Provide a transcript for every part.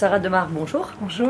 Sarah Demar, bonjour. Bonjour.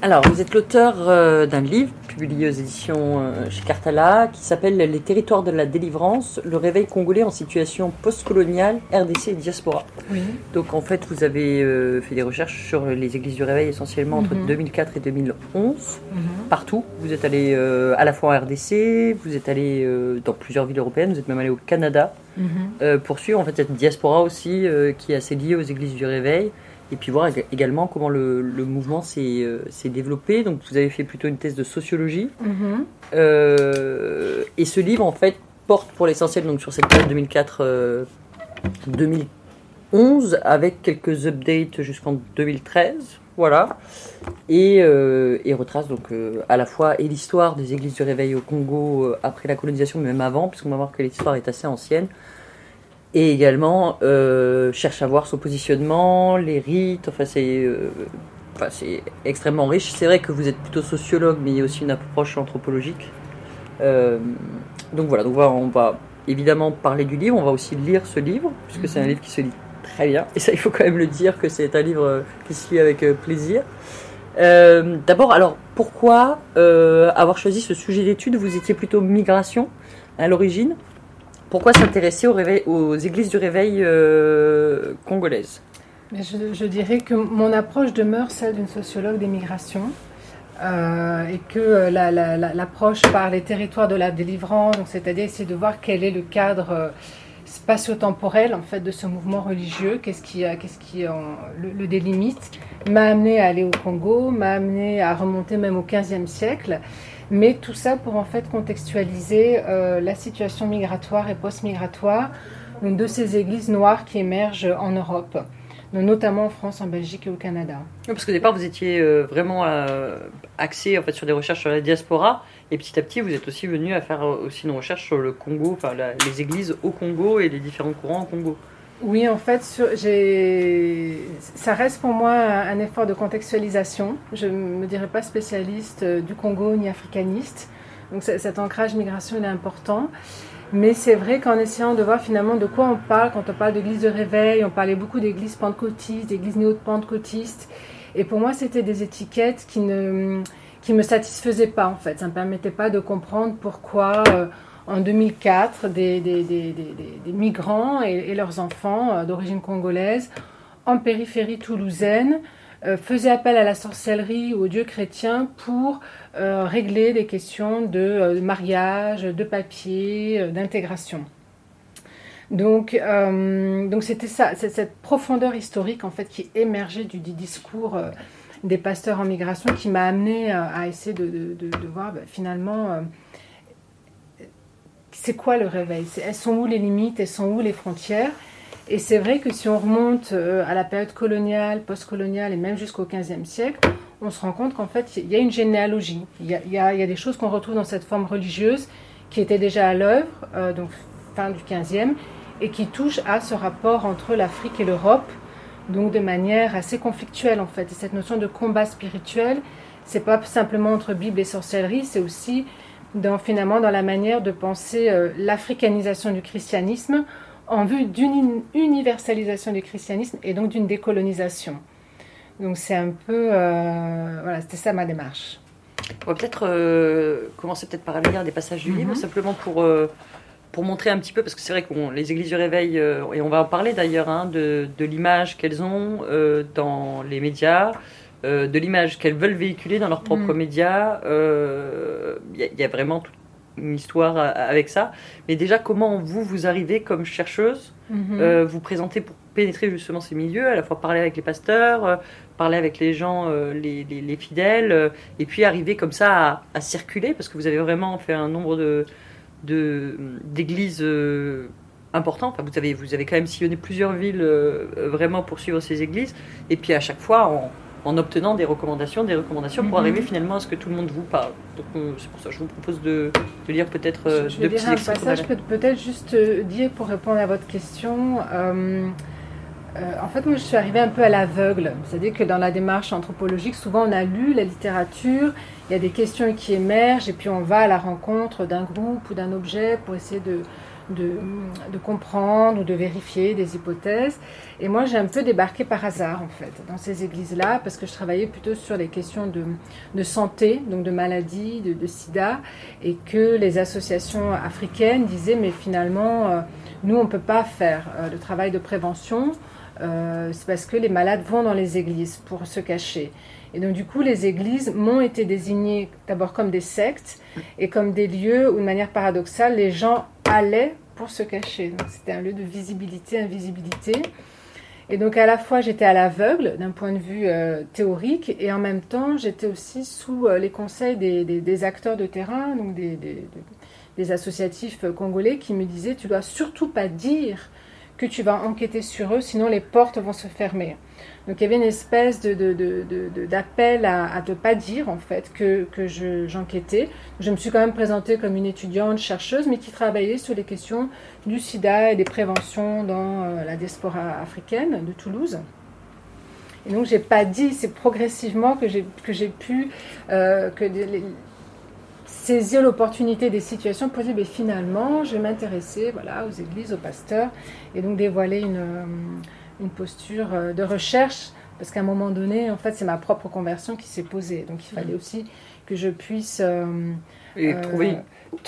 Alors, vous êtes l'auteur euh, d'un livre publié aux éditions euh, chez Cartala qui s'appelle Les territoires de la délivrance, le réveil congolais en situation postcoloniale, RDC et diaspora. Oui. Donc, en fait, vous avez euh, fait des recherches sur les églises du réveil essentiellement entre Mhm. 2004 et 2011, Mhm. partout. Vous êtes allé à la fois en RDC, vous êtes allé dans plusieurs villes européennes, vous êtes même allé au Canada Mhm. pour suivre en fait cette diaspora aussi qui est assez liée aux églises du réveil et puis voir ég- également comment le, le mouvement s'est euh, s'est développé. Donc vous avez fait plutôt une thèse de sociologie Mhm. Euh, et ce livre en fait porte pour l'essentiel donc sur cette période 2004 euh, 2011 avec quelques updates jusqu'en 2013. Voilà. Et, et retrace donc à la fois et l'histoire des églises du réveil au Congo après la colonisation, mais même avant, puisqu'on va voir que l'histoire est assez ancienne. Et également euh, cherche à voir son positionnement, les rites, enfin c'est euh, enfin, c'est extrêmement riche. C'est vrai que vous êtes plutôt sociologue, mais il y a aussi une approche anthropologique. Euh, donc voilà, donc voilà, on va évidemment parler du livre, on va aussi lire ce livre, puisque c'est un livre qui se lit très bien. Et ça, il faut quand même le dire que c'est un livre qui se lit avec plaisir. D'abord, alors pourquoi avoir choisi ce sujet d'étude Vous étiez plutôt migration à l'origine? Pourquoi s'intéresser aux églises du réveil euh, congolaises je, dirais que mon approche demeure celle d'une sociologue des migrations. euh, et que euh, la- la- la- l'approche par les territoires de la délivrance, c'est-à-dire essayer de voir quel est le cadre euh, spatio-temporel en fait de ce mouvement religieux, qu'est-ce qui, le, le délimite, m'a amené à aller au Congo, m'a amené à remonter même au XVe siècle, mais tout ça pour en fait contextualiser euh, la situation migratoire et post-migratoire de ces églises noires qui émergent en Europe, notamment en France, en Belgique et au Canada. Parce qu'au départ, vous étiez euh, vraiment euh, axé en fait, sur des recherches sur la diaspora, et petit à petit, vous êtes aussi venu à faire aussi une recherche sur le Congo, enfin les églises au Congo et les différents courants au Congo. Oui, en fait, ça reste pour moi un, effort de contextualisation. Je ne me dirais pas spécialiste euh, du Congo ni africaniste. Donc cet ancrage migration est important. Mais c'est vrai qu'en essayant de voir finalement de quoi on parle quand on parle d'église de réveil, on parlait beaucoup d'églises pentecôtistes, d'églises néo-pentecôtistes. Et pour moi, c'était des étiquettes qui ne qui me satisfaisaient pas en fait. Ça ne me permettait pas de comprendre pourquoi euh, en 2004 des, migrants et, leurs enfants euh, d'origine congolaise en périphérie toulousaine euh, faisaient appel à la sorcellerie ou aux dieux chrétiens pour euh, régler des questions de mariage, de papier, d'intégration. Donc, donc c'était ça, c'est cette profondeur historique en fait qui émergeait du, discours des pasteurs en migration qui m'a amené à essayer de, voir ben, finalement c'est quoi le réveil? Elles sont où les limites? Elles sont où les frontières? Et c'est vrai que si on remonte euh, à la période coloniale, post-coloniale et même jusqu'au XVe siècle, on se rend compte qu'en fait, il y a une généalogie. Il y a, des choses qu'on retrouve dans cette forme religieuse qui étaient déjà à l'œuvre, euh, donc fin du XVe, et qui touchent à ce rapport entre l'Afrique et l'Europe, donc de manière assez conflictuelle en fait. Et cette notion de combat spirituel, c'est pas simplement entre Bible et sorcellerie, c'est aussi dans, finalement dans la manière de penser euh, l'africanisation du christianisme en vue d'une universalisation du christianisme et donc d'une décolonisation. Donc c'est un peu, euh, voilà, c'était ça ma démarche. On va peut-être euh, commencer peut-être par lire des passages du Mhm. livre, simplement pour, euh, pour montrer un petit peu, parce que c'est vrai que les églises du réveil, et on va en parler d'ailleurs, hein, de, de l'image qu'elles ont dans les médias, euh, de l'image qu'elles veulent véhiculer dans leurs propres Mhm. médias. Euh, Il y, a- il y a vraiment toute une histoire euh, avec ça. Mais déjà, comment vous, vous arrivez comme chercheuse Mhm. euh, vous présenter pour pénétrer justement ces milieux, à la fois parler avec les pasteurs, euh, parler avec les gens, euh, les, les- les fidèles, euh, et puis arriver comme ça à, à circuler, parce que vous avez vraiment fait un nombre de de- d'églises euh, importants. Enfin, vous avez vous avez quand même sillonné plusieurs villes euh, euh, vraiment pour suivre ces églises, et puis à chaque fois en, en obtenant des recommandations, des recommandations pour Mhm. arriver finalement à ce que tout le monde vous parle. Donc euh, c'est pour ça que je vous propose de, de lire peut-être euh, je, je deux vais petits extraits. passage, peut- peut-être juste euh, dire pour répondre à votre question. euh, en fait, moi, je suis arrivée un peu à l'aveugle. C'est-à-dire que dans la démarche anthropologique, souvent, on a lu la littérature, il y a des questions qui émergent, et puis on va à la rencontre d'un groupe ou d'un objet pour essayer de, de, comprendre ou de vérifier des hypothèses. Et moi, j'ai un peu débarqué par hasard, en fait, dans ces églises-là, parce que je travaillais plutôt sur les questions de, santé, donc de maladie, de, sida, et que les associations africaines disaient, mais finalement, euh, nous, on ne peut pas faire euh, le travail de prévention. Euh, c'est parce que les malades vont dans les églises pour se cacher. Et donc, du coup, les églises m'ont été désignées d'abord comme des sectes et comme des lieux où, de manière paradoxale, les gens allaient pour se cacher. Donc, c'était un lieu de visibilité, invisibilité. Et donc, à la fois, j'étais à l'aveugle d'un point de vue euh, théorique et en même temps, j'étais aussi sous euh, les conseils des, acteurs de terrain, donc des, des associatifs congolais qui me disaient Tu dois surtout pas dire que tu vas enquêter sur eux, sinon les portes vont se fermer. Donc il y avait une espèce d'appel de, à ne pas dire en fait que, que j'enquêtais. je, me suis quand même présentée comme une étudiante chercheuse, mais qui travaillait sur les questions du sida et des préventions dans euh, la diaspora africaine de Toulouse. Et donc j'ai pas dit, c'est progressivement que j'ai pu euh, que saisir l'opportunité des situations pour dire, mais finalement, je vais m'intéresser voilà, aux églises, aux pasteurs, et donc dévoiler une, euh, une posture euh, de recherche, parce qu'à un moment donné, en fait, c'est ma propre conversion qui s'est posée. Donc il fallait mm. aussi que je puisse... Euh, et trouver,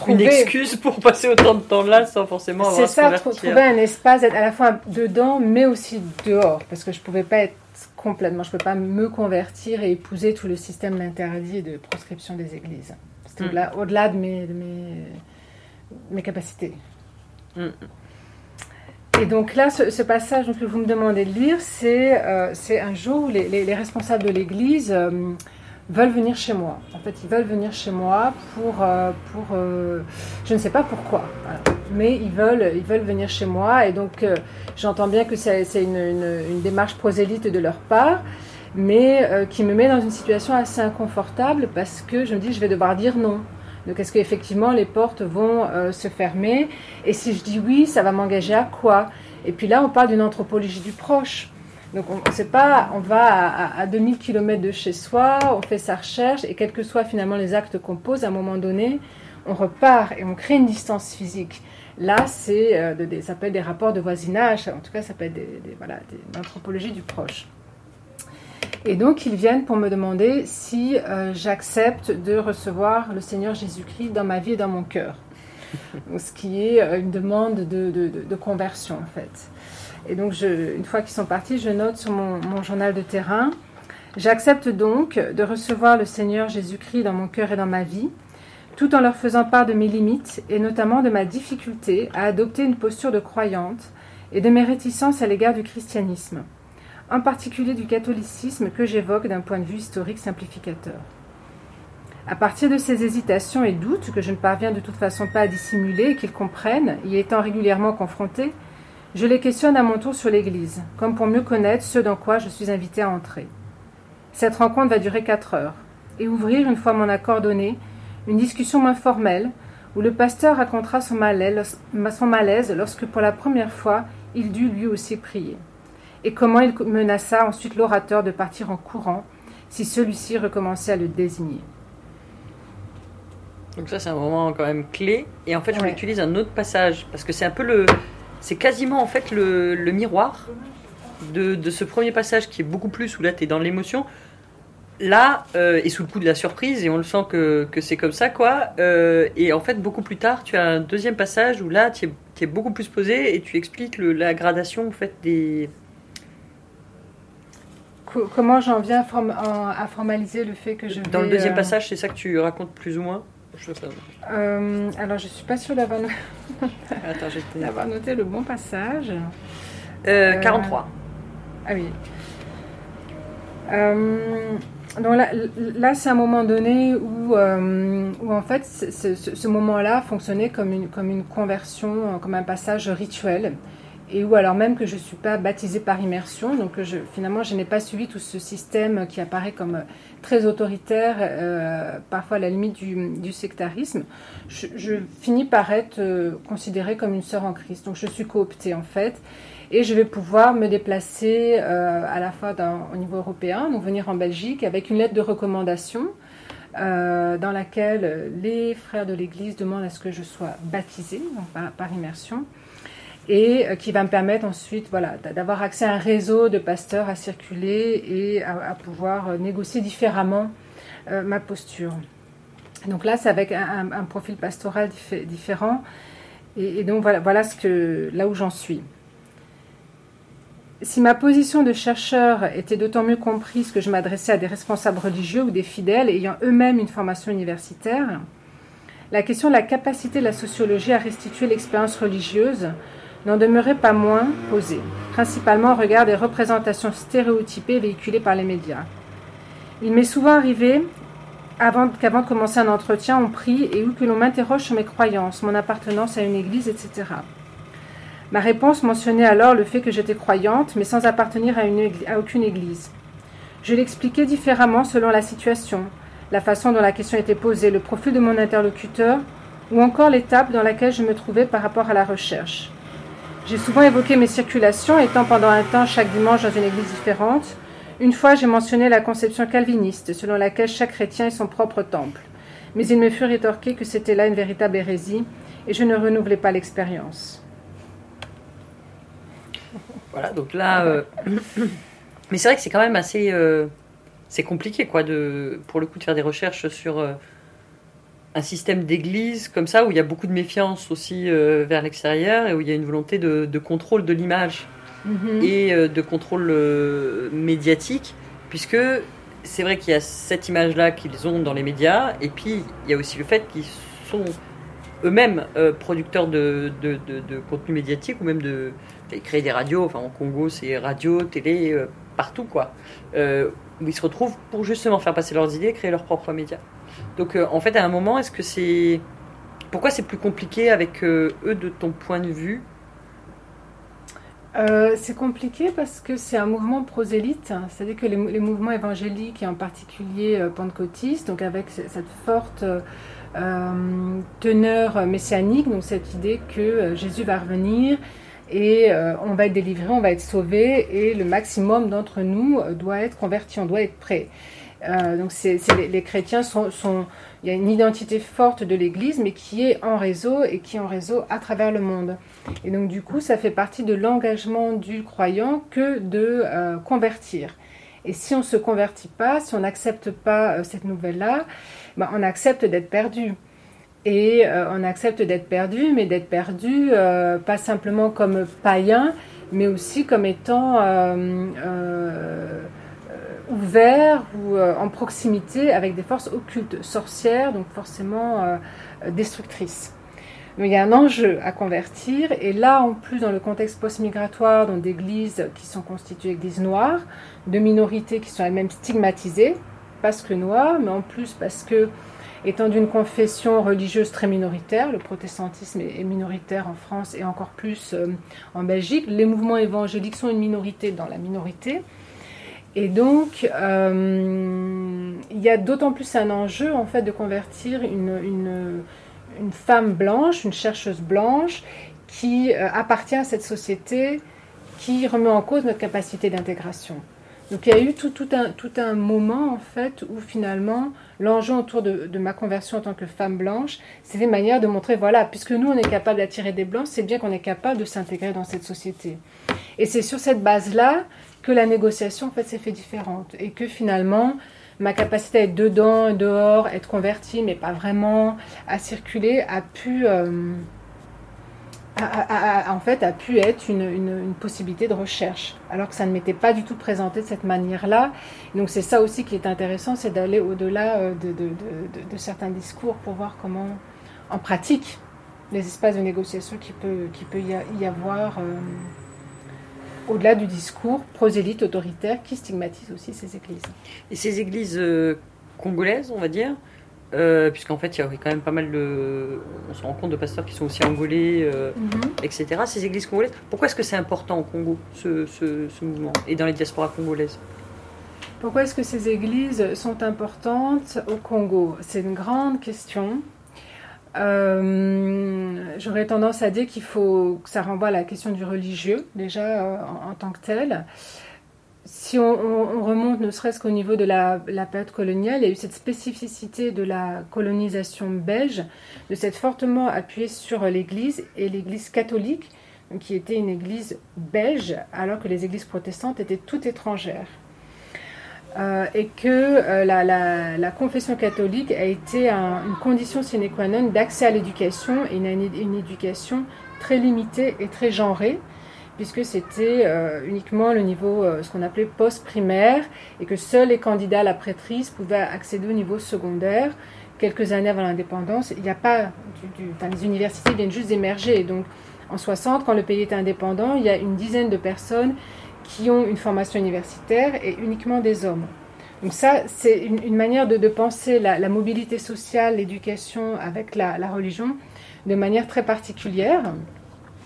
une excuse pour passer autant de temps là sans forcément avoir C'est ça, trouver un espace, être à la fois dedans, mais aussi dehors, parce que je ne pouvais pas être complètement, je ne peux pas me convertir et épouser tout le système d'interdit et de proscription des églises. Mm. au-delà de, mes, mes, capacités. Mm. Et donc là, ce, passage que vous me demandez de lire, c'est euh, un jour où les, responsables de l'Église euh, veulent venir chez moi. En fait, ils veulent venir chez moi pour... Euh, pour je ne sais pas pourquoi, mais ils veulent, ils veulent venir chez moi. Et donc, j'entends bien que c'est une, une, démarche prosélyte de leur part mais euh, qui me met dans une situation assez inconfortable parce que je me dis je vais devoir dire non. Donc est-ce qu'effectivement les portes vont euh, se fermer? Et si je dis oui, ça va m'engager à quoi? Et puis là, on parle d'une anthropologie du proche. Donc on ne sait pas, on va à, à, 2000 km de chez soi, on fait sa recherche, et quels que soient finalement les actes qu'on pose, à un moment donné, on repart et on crée une distance physique. Là, c'est, euh, ça peut être des rapports de voisinage, en tout cas, ça peut être des, voilà, des, anthropologie du proche. Et donc ils viennent pour me demander si euh, j'accepte de recevoir le Seigneur Jésus-Christ dans ma vie et dans mon cœur. Ce qui est euh, une demande de, conversion en fait. Et donc une fois qu'ils sont partis, je note sur mon, mon journal de terrain, j'accepte donc de recevoir le Seigneur Jésus-Christ dans mon cœur et dans ma vie, tout en leur faisant part de mes limites et notamment de ma difficulté à adopter une posture de croyante et de mes réticences à l'égard du christianisme en particulier du catholicisme que j'évoque d'un point de vue historique simplificateur. À partir de ces hésitations et doutes que je ne parviens de toute façon pas à dissimuler et qu'ils comprennent, y étant régulièrement confrontés, je les questionne à mon tour sur l'Église, comme pour mieux connaître ce dans quoi je suis invité à entrer. Cette rencontre va durer quatre heures et ouvrir, une fois mon accord donné, une discussion moins formelle où le pasteur racontera son malaise, son malaise lorsque pour la première fois il dut lui aussi prier et comment il menaça ensuite l'orateur de partir en courant si celui-ci recommençait à le désigner. Donc ça c'est un moment quand même clé. Et en fait je utilise un autre passage parce que c'est un peu le c'est quasiment en fait le, miroir de, ce premier passage qui est beaucoup plus où là tu es dans l'émotion. Là euh, et sous le coup de la surprise et on le sent que, c'est comme ça quoi. Euh, et en fait beaucoup plus tard tu as un deuxième passage où là tu es, es, beaucoup plus posé et tu expliques la gradation en fait des comment j'en viens à formaliser le fait que je Dans le deuxième euh, passage, c'est ça que tu racontes plus ou moins euh, alors, je suis pas sûre d'avoir noté le bon passage. 43. Euh, ah oui. donc là, là c'est un moment donné où, où en fait, ce moment-là fonctionnait comme une, comme une conversion, comme un passage rituel et où alors même que je ne suis pas baptisée par immersion, donc je, finalement je n'ai pas suivi tout ce système qui apparaît comme très autoritaire, euh, parfois à la limite du, sectarisme, je, finis par être euh, considérée comme une sœur en Christ. Donc je suis cooptée en fait, et je vais pouvoir me déplacer euh, à la fois au niveau européen, donc venir en Belgique avec une lettre de recommandation dans laquelle les frères de l'Église demandent à ce que je sois baptisé par, immersion et qui va me permettre ensuite voilà, d'avoir accès à un réseau de pasteurs à circuler et à, pouvoir négocier différemment ma posture. Donc là, c'est avec un, profil pastoral différent. Et, donc voilà, voilà là où j'en suis. Si ma position de chercheur était d'autant mieux comprise que je m'adressais à des responsables religieux ou des fidèles ayant eux-mêmes une formation universitaire, la question de la capacité de la sociologie à restituer l'expérience religieuse n'en demeurait pas moins posée, principalement au regard des représentations stéréotypées véhiculées par les médias. Il m'est souvent arrivé avant, qu'avant de commencer un entretien, on prie et où que l'on m'interroge sur mes croyances, mon appartenance à une église, etc. Ma réponse mentionnait alors le fait que j'étais croyante, mais sans appartenir à aucune église. Je l'expliquais différemment selon la situation, la façon dont la question était posée, le profil de mon interlocuteur, ou encore l'étape dans laquelle je me trouvais par rapport à la recherche. J'ai souvent évoqué mes circulations, étant pendant un temps chaque dimanche dans une église différente, une fois, j'ai mentionné la conception calviniste, selon laquelle chaque chrétien est son propre temple. Mais il me fut rétorqué que c'était là une véritable hérésie, et je ne renouvelais pas l'expérience. Voilà, donc là. Euh, mais c'est vrai que c'est quand même assez. Euh, c'est compliqué, quoi, de, pour le coup, de faire des recherches sur euh, un système d'église comme ça, où il y a beaucoup de méfiance aussi vers l'extérieur et où il y a une volonté de contrôle de l'image. Mhm. et euh, de contrôle euh, médiatique, puisque c'est vrai qu'il y a cette image-là qu'ils ont dans les médias, et puis il y a aussi le fait qu'ils sont eux-mêmes euh, producteurs de, de, de, contenu médiatique ou même de, créer des radios. Enfin, en Congo, c'est radio, télé, partout, quoi. où ils se retrouvent pour justement faire passer leurs idées, créer leurs propres médias. Donc, en fait, à un moment, est-ce que c'est. Pourquoi c'est plus compliqué avec eux de ton point de vue? Euh, c'est compliqué parce que c'est un mouvement prosélyte, c'est-à-dire que les, mouvements évangéliques et en particulier euh, pentecôtistes, donc avec cette forte euh, teneur messianique, donc cette idée que Jésus va revenir et on va être délivré, on va être sauvé et le maximum d'entre nous doit être converti, on doit être prêt. Donc c'est, les, chrétiens sont, il y a une identité forte de l'Église, mais qui est en réseau et qui est en réseau à travers le monde. Et donc du coup, ça fait partie de l'engagement du croyant que de euh, convertir. Et si on ne se convertit pas, si on n'accepte pas euh, cette nouvelle-là, ben, on accepte d'être perdu. Et euh, on accepte d'être perdu, mais d'être perdu pas simplement comme païen, mais aussi comme étant ouvert ou en proximité avec des forces occultes, sorcières, donc forcément destructrices. Mais il y a un enjeu à convertir. Et là, en plus, dans le contexte post-migratoire, dans d'églises qui sont constituées d'églises noires, de minorités qui sont elles-mêmes stigmatisées, parce que noires, mais en plus parce que, étant d'une confession religieuse très minoritaire, le protestantisme est minoritaire en France et encore plus euh, en Belgique, les mouvements évangéliques sont une minorité dans la minorité. Et donc, euh, il y a d'autant plus un enjeu en fait de convertir une, une femme blanche, une chercheuse blanche, qui euh, appartient à cette société qui remet en cause notre capacité d'intégration. Donc il y a eu tout, un, tout, un, moment en fait où finalement l'enjeu autour de, ma conversion en tant que femme blanche, c'est une manière de montrer, voilà, puisque nous on est capable d'attirer des blancs, c'est bien qu'on est capable de s'intégrer dans cette société. Et c'est sur cette base-là que la négociation en fait s'est fait différente et que finalement ma capacité à être dedans, dehors, être convertie, mais pas vraiment à circuler, a pu, euh, en fait, a pu être une, possibilité de recherche, alors que ça ne m'était pas du tout présenté de cette manière-là. Donc c'est ça aussi qui est intéressant, c'est d'aller au-delà euh, de, certains discours pour voir comment, en pratique, les espaces de négociation qui peut, qui peut y avoir. Euh, au-delà du discours prosélyte autoritaire qui stigmatise aussi ces églises. Et ces églises euh, congolaises, on va dire, euh, puisqu'en fait il y a quand même pas mal de. On se rend compte de pasteurs qui sont aussi angolais, euh, mhm. etc. Ces églises congolaises, pourquoi est-ce que c'est important au Congo, ce, ce mouvement, et dans les diasporas congolaises? Pourquoi est-ce que ces églises sont importantes au Congo? C'est une grande question. Euh, j'aurais tendance à dire qu'il faut que ça renvoie à la question du religieux, déjà euh, en, tant que tel. si on, remonte ne serait-ce qu'au niveau de la, période coloniale, il y a eu cette spécificité de la colonisation belge, de s'être fortement appuyée sur l'Église et l'Église catholique, qui était une Église belge, alors que les Églises protestantes étaient toutes étrangères. Euh, et que euh, la, confession catholique a été une condition sine qua non d'accès à l'éducation et une, éducation très limitée et très genrée puisque c'était euh, uniquement le niveau, ce qu'on appelait post-primaire, et que seuls les candidats à la prêtrise pouvaient accéder au niveau secondaire. Quelques années avant l'indépendance, il n'y a pas, les universités viennent juste d'émerger. Donc, en 60, quand le pays était indépendant, il y a une dizaine de personnes qui ont une formation universitaire et uniquement des hommes. Donc ça, c'est une, manière de, penser la, mobilité sociale, l'éducation avec la, religion de manière très particulière.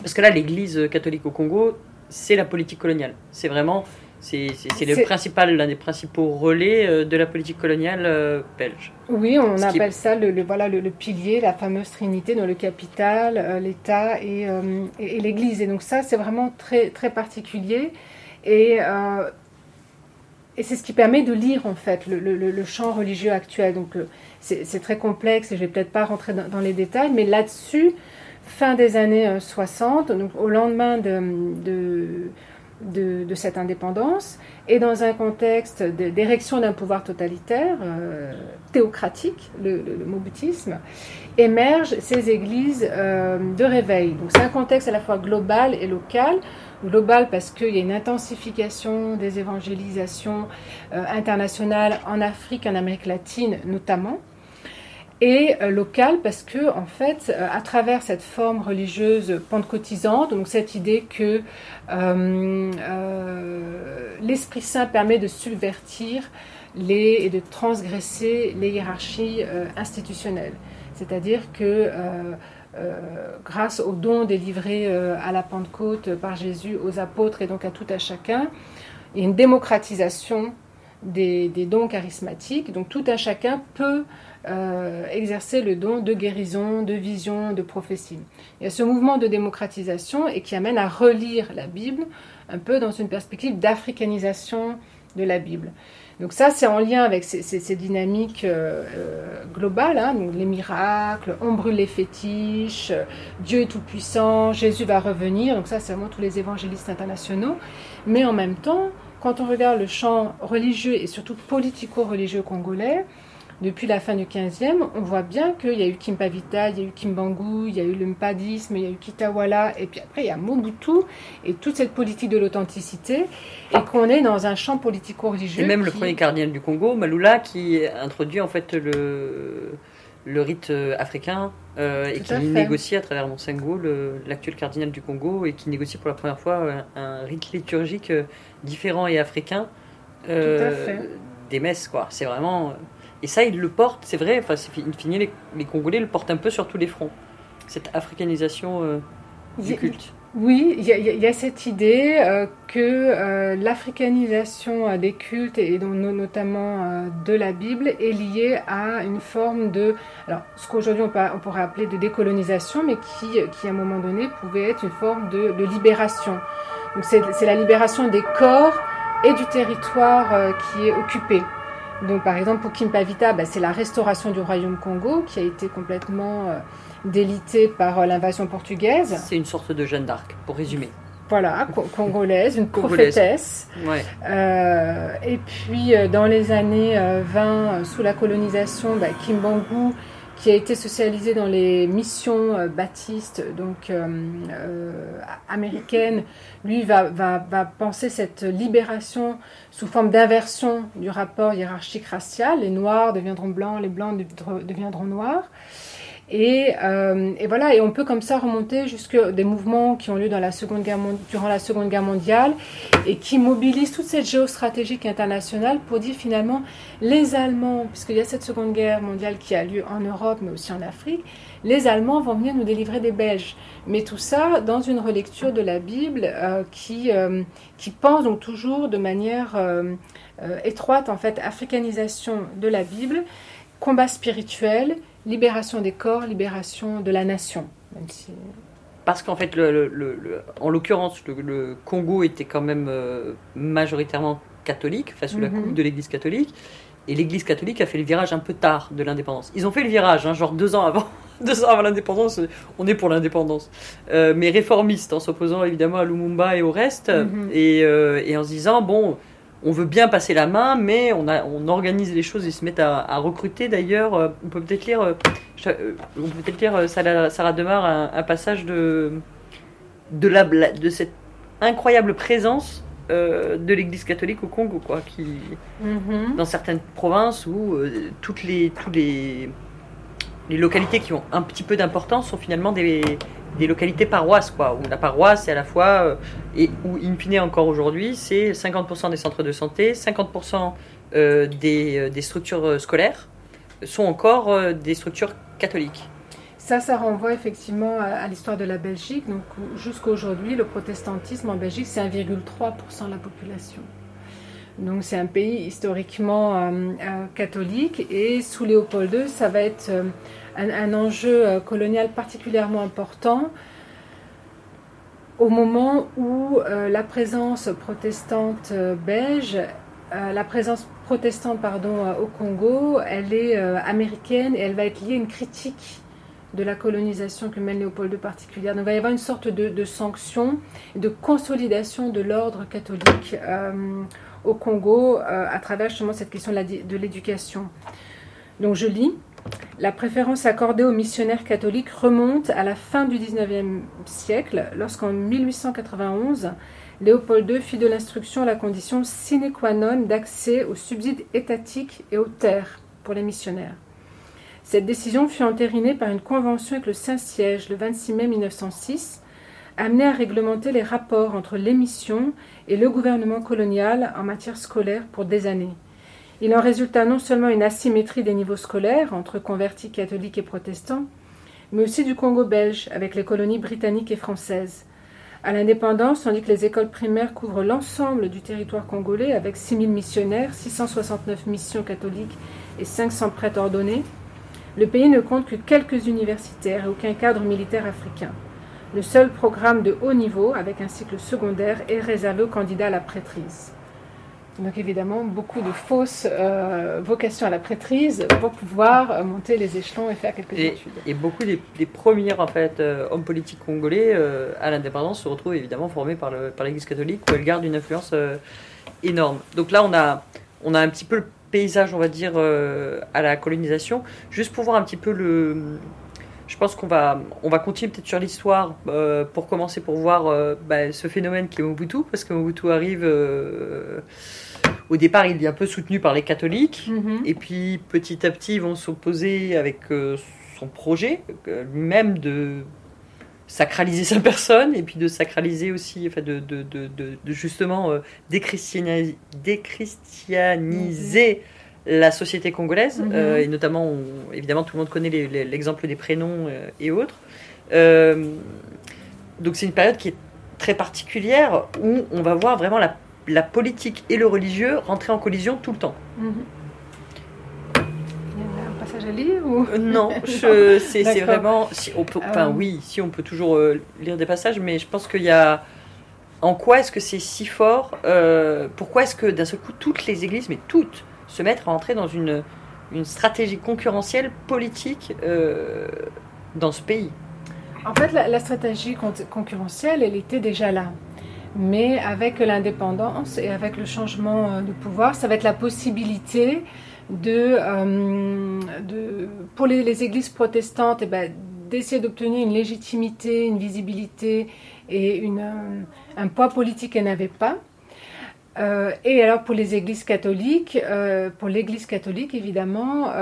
Parce que là, l'Église catholique au Congo, c'est la politique coloniale. C'est vraiment, c'est le principal, l'un des principaux relais euh, de la politique coloniale euh, belge. Oui, on appelle ça le, voilà, le, pilier, la fameuse trinité dans le capital, euh, l'État et, et, et l'Église. Et donc ça, c'est vraiment très, très particulier. Et, euh, et c'est ce qui permet de lire en fait le, le, champ religieux actuel. Donc euh, c'est très complexe et je vais peut-être pas rentrer dans, les détails, mais là-dessus, fin des années 60, euh, donc au lendemain de, cette indépendance, et dans un contexte d'érection d'un pouvoir totalitaire, théocratique, le, le, moboutisme, émergent ces églises de réveil. Donc c'est un contexte à la fois global et local global parce qu'il y a une intensification des évangélisations euh, internationales en Afrique, en Amérique latine notamment, et euh, local parce que en fait, euh, à travers cette forme religieuse pentecôtisante, donc cette idée que l'Esprit Saint permet de subvertir les, et de transgresser les hiérarchies institutionnelles, c'est-à-dire que grâce aux dons délivrés euh, à la Pentecôte par Jésus aux apôtres et donc à tout à chacun, a une démocratisation des, dons charismatiques. Donc tout un chacun peut euh, exercer le don de guérison, de vision, de prophétie. Il y a ce mouvement de démocratisation et qui amène à relire la Bible un peu dans une perspective d'africanisation de la Bible. Donc ça, c'est en lien avec ces, dynamiques euh, euh, globales, hein. les miracles, on brûle les fétiches, euh, Dieu est tout-puissant, Jésus va revenir. Donc ça, c'est vraiment tous les évangélistes internationaux. Mais en même temps, quand on regarde le champ religieux et surtout politico-religieux congolais, depuis la fin du 15e, on voit bien qu'il y a eu Kimpavita, il y a eu Kimbangu, il y a eu le Mpadisme, il y a eu Kitawala, et puis après il y a Mobutu, et toute cette politique de l'authenticité, et qu'on est dans un champ politico-religieux. Et même le premier cardinal du Congo, Malula, qui introduit en fait le, le rite euh, africain euh, et qui négocie à travers Monsengo, l'actuel cardinal du Congo, et qui négocie pour la première fois un, rite liturgique euh, différent et africain des messes. quoi. C'est vraiment. Et ça, il le porte, c'est vrai, enfin, fini, les, les, Congolais le portent un peu sur tous les fronts. Cette africanisation euh, du culte. Oui, il y, a cette idée euh, que euh, l'africanisation des cultes, et donc, notamment de la Bible, est liée à une forme de, alors ce qu'aujourd'hui on, pourrait appeler de décolonisation, mais qui, qui à un moment donné pouvait être une forme de, de libération. Donc c'est la libération des corps et du territoire qui est occupé. Donc, par exemple, pour Kimpavita, bah, c'est la restauration du royaume Congo qui a été complètement euh, délité par euh, l'invasion portugaise. C'est une sorte de Jeanne d'Arc, pour résumer. Voilà, congolaise, une prophétesse. Euh, et puis, dans les années 20, sous la colonisation, bah, Kimbangu qui a été socialisé dans les missions euh, baptistes donc euh, euh, américaines, lui va, va, va, penser cette libération sous forme d'inversion du rapport hiérarchique racial. Les noirs deviendront blancs, les blancs deviendront noirs. Euh, et, voilà, et on peut comme ça remonter jusque des mouvements qui ont lieu dans la seconde guerre, durant la Seconde Guerre mondiale et qui mobilisent toute cette géostratégie internationale pour dire finalement les Allemands, puisqu'il y a cette Seconde Guerre mondiale qui a lieu en Europe mais aussi en Afrique, les Allemands vont venir nous délivrer des Belges. Mais tout ça dans une relecture de la Bible euh, qui, euh, qui pense donc toujours de manière étroite en fait africanisation de la Bible, combat spirituel libération des corps, libération de la nation. Parce qu'en fait, le, en l'occurrence, le, Congo était quand même euh, majoritairement catholique, enfin sous la coupe de l'Église catholique. Et l'Église catholique a fait le virage un peu tard de l'indépendance. Ils ont fait le virage, hein, genre deux ans avant, deux ans avant l'indépendance. On est pour l'indépendance, euh, mais réformiste, en s'opposant évidemment à Lumumba et au reste, mhm. et, euh, et, en se disant bon, on veut bien passer la main, mais on, a, on organise les choses. Ils se mettent à, recruter. D'ailleurs, euh, on peut peut-être lire, on peut peut-être lire Sarah, Sarah Demar un, passage de de la de cette incroyable présence euh, de l'Église catholique au Congo, quoi, qui mhm. dans certaines provinces où euh, toutes les tous les les localités qui ont un petit peu d'importance sont finalement des, des localités paroisses, quoi, où la paroisse est à la fois euh, et où in fine encore aujourd'hui c'est 50% des centres de santé, 50% des, des structures scolaires sont encore des structures catholiques. Ça, ça renvoie effectivement à, l'histoire de la Belgique. Donc, jusqu'à aujourd'hui, le protestantisme en Belgique, c'est 1,3% de la population. Donc, c'est un pays historiquement euh, euh, catholique. Et sous Léopold II, ça va être euh, un, enjeu colonial particulièrement important au moment où la présence protestante belge la présence protestante pardon, au Congo, elle est américaine et elle va être liée à une critique de la colonisation que mène Léopold II particulière. Donc il va y avoir une sorte de, de sanction, de consolidation de l'ordre catholique euh, au Congo euh, à travers justement cette question de l'éducation. Donc je lis. La préférence accordée aux missionnaires catholiques remonte à la fin du XIXe siècle, lorsqu'en 1891, Léopold II fit de l'instruction la condition sine qua non d'accès aux subsides étatiques et aux terres pour les missionnaires. Cette décision fut entérinée par une convention avec le Saint-Siège le 26 mai 1906, amenée à réglementer les rapports entre l'émission et le gouvernement colonial en matière scolaire pour des années. Il en résulta non seulement une asymétrie des niveaux scolaires entre convertis catholiques et protestants, mais aussi du Congo belge avec les colonies britanniques et françaises. À l'indépendance, tandis que les écoles primaires couvrent l'ensemble du territoire congolais avec 6000 missionnaires, 669 missions catholiques et 500 prêtres ordonnés, le pays ne compte que quelques universitaires et aucun cadre militaire africain. Le seul programme de haut niveau, avec un cycle secondaire, est réservé aux candidats à la prêtrise. Donc évidemment, beaucoup de fausses euh, vocations à la prêtrise pour pouvoir euh, monter les échelons et faire quelques études. Et beaucoup des, premiers en fait, euh, hommes politiques congolais à l'indépendance se retrouvent évidemment formés par l'Église catholique où elle garde une influence énorme. Donc là, on a, on a un petit peu le paysage, on va dire, à la colonisation. Juste pour voir un petit peu le. Je pense qu'on va, on va continuer peut-être sur l'histoire euh, pour commencer pour voir euh, bah, ce phénomène qui est Mobutu, parce que Mobutu arrive. au départ, il est un peu soutenu par les catholiques, mm-hmm. et puis petit à petit, ils vont s'opposer avec son projet lui-même de sacraliser sa personne et puis de sacraliser aussi, enfin de, de, de, de justement euh, déchristianiser, déchristianiser la société congolaise, mhm. euh, et notamment, évidemment, tout le monde connaît l'exemple des prénoms euh, et autres. donc c'est une période qui est très particulière où on va voir vraiment la, la politique et le religieux rentrer en collision tout le temps. Mhm ou? Euh, Non, c'est vraiment. Si on peut, enfin, euh. oui, si on peut toujours euh, lire des passages, mais je pense qu'il y a. En quoi est-ce que c'est si fort Pourquoi est-ce que d'un seul coup toutes les églises, mais toutes, se mettent à entrer dans une, une stratégie concurrentielle politique dans ce pays En fait, la, stratégie concurrentielle, elle était déjà là. Mais avec l'indépendance et avec le changement de pouvoir, ça va être la possibilité de, euh, de pour les, églises protestantes, eh ben, d'essayer d'obtenir une légitimité, une visibilité et une, euh, un poids politique qu'elles n'avaient pas. Euh, et alors pour les églises catholiques, pour l'Église catholique évidemment,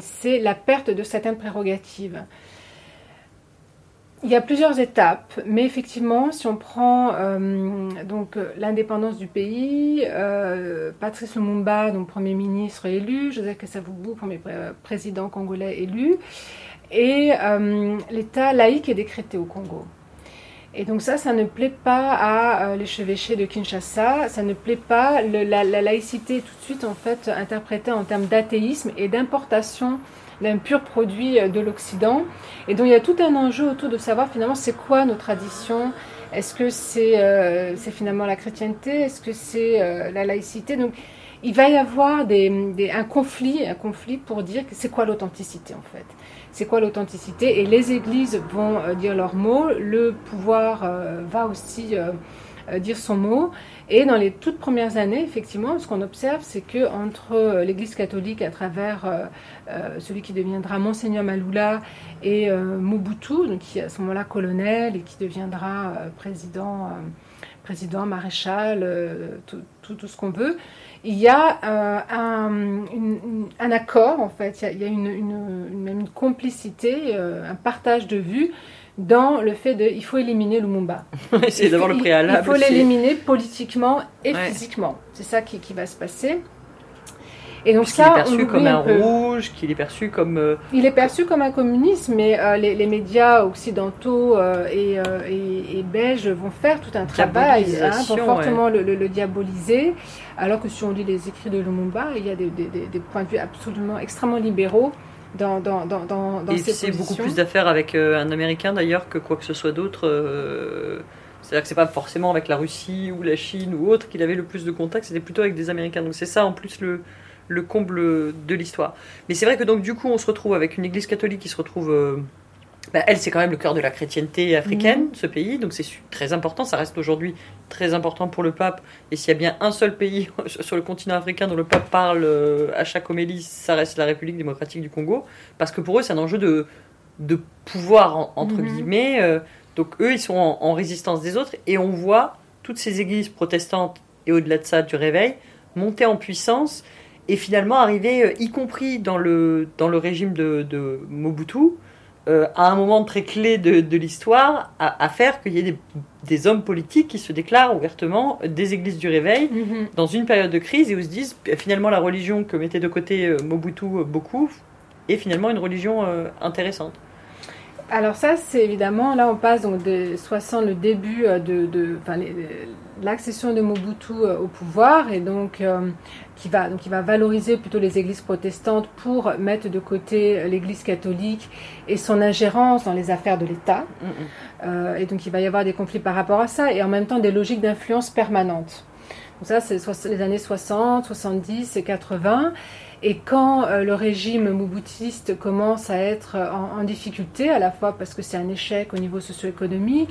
c'est la perte de certaines prérogatives. Il y a plusieurs étapes, mais effectivement, si on prend euh, donc l'indépendance du pays, euh, Patrice Lumumba, donc premier ministre élu, Joseph Kasavubu, premier président congolais élu, et euh, l'État laïque est décrété au Congo. Et donc ça, ça ne plaît pas à l'échevêché de Kinshasa, ça ne plaît pas, la, la, laïcité tout de suite en fait interprétée en termes d'athéisme et d'importation d'un pur produit euh, de l'Occident. Et donc il y a tout un enjeu autour de savoir finalement c'est quoi nos traditions, Est-ce que c'est finalement la chrétienté? Est-ce que c'est la laïcité? Donc, il va y avoir un conflit, un conflit pour dire c'est quoi l'authenticité en fait. C'est quoi l'authenticité Et les églises vont dire leur mot, le pouvoir va aussi dire son mot. Et dans les toutes premières années, effectivement, ce qu'on observe, c'est que entre euh, l'Église catholique, à travers euh, euh, celui qui deviendra Monseigneur Maloula et Mobutu, donc qui est à ce moment-là colonel et qui deviendra président, président, maréchal, tout, ce qu'on veut, il y a un, un, accord, en fait, il y a, une, une, même une complicité, un partage de vues dans le fait de il faut éliminer Lumumba. c'est d'abord le préalable. Il faut l'éliminer politiquement et physiquement. C'est ça qui, qui, va se passer. Et donc ça, il est perçu comme un, rouge, qu'il est perçu comme. Euh, il est perçu comme un communiste, mais euh, les, les, médias occidentaux euh, et, et, belges vont faire tout un travail, hein, vont fortement le, le, diaboliser. Alors que si on lit les écrits de Lumumba, il y a des, des, des points de vue absolument extrêmement libéraux dans, dans, dans, dans Et c'est beaucoup plus d'affaires avec euh, un Américain d'ailleurs que quoi que ce soit d'autre. Euh, c'est-à-dire que c'est pas forcément avec la Russie ou la Chine ou autre qu'il avait le plus de contacts, c'était plutôt avec des Américains. Donc c'est ça en plus le, le comble de l'histoire. Mais c'est vrai que donc du coup on se retrouve avec une Église catholique qui se retrouve euh, bah, elle, c'est quand même le cœur de la chrétienté africaine, mhm. ce pays, donc c'est très important, ça reste aujourd'hui très important pour le pape, et s'il y a bien un seul pays sur le continent africain dont le pape parle euh, à chaque homélie, ça reste la République démocratique du Congo, parce que pour eux, c'est un enjeu de, de pouvoir, entre mhm. guillemets, euh, donc eux, ils sont en, résistance des autres, et on voit toutes ces églises protestantes, et au-delà de ça, du réveil, monter en puissance, et finalement arriver, euh, y compris dans le, dans le régime de, de Mobutu, euh, à un moment très clé de, l'histoire, à, faire qu'il y ait des, hommes politiques qui se déclarent ouvertement des églises du réveil mhm. dans une période de crise et où se disent finalement la religion que mettait de côté euh, Mobutu euh, beaucoup est finalement une religion intéressante. Alors ça, c'est évidemment, là on passe donc de 60, le début de, de l'accession de Mobutu au pouvoir et donc qui va donc il va valoriser plutôt les églises protestantes pour mettre de côté l'église catholique et son ingérence dans les affaires de l'État. Euh, et donc il va y avoir des conflits par rapport à ça et en même temps des logiques d'influence permanentes. Donc ça c'est les années 60, 70 et 80. Et quand euh, le régime moubutiste commence à être en, en, difficulté, à la fois parce que c'est un échec au niveau socio-économique,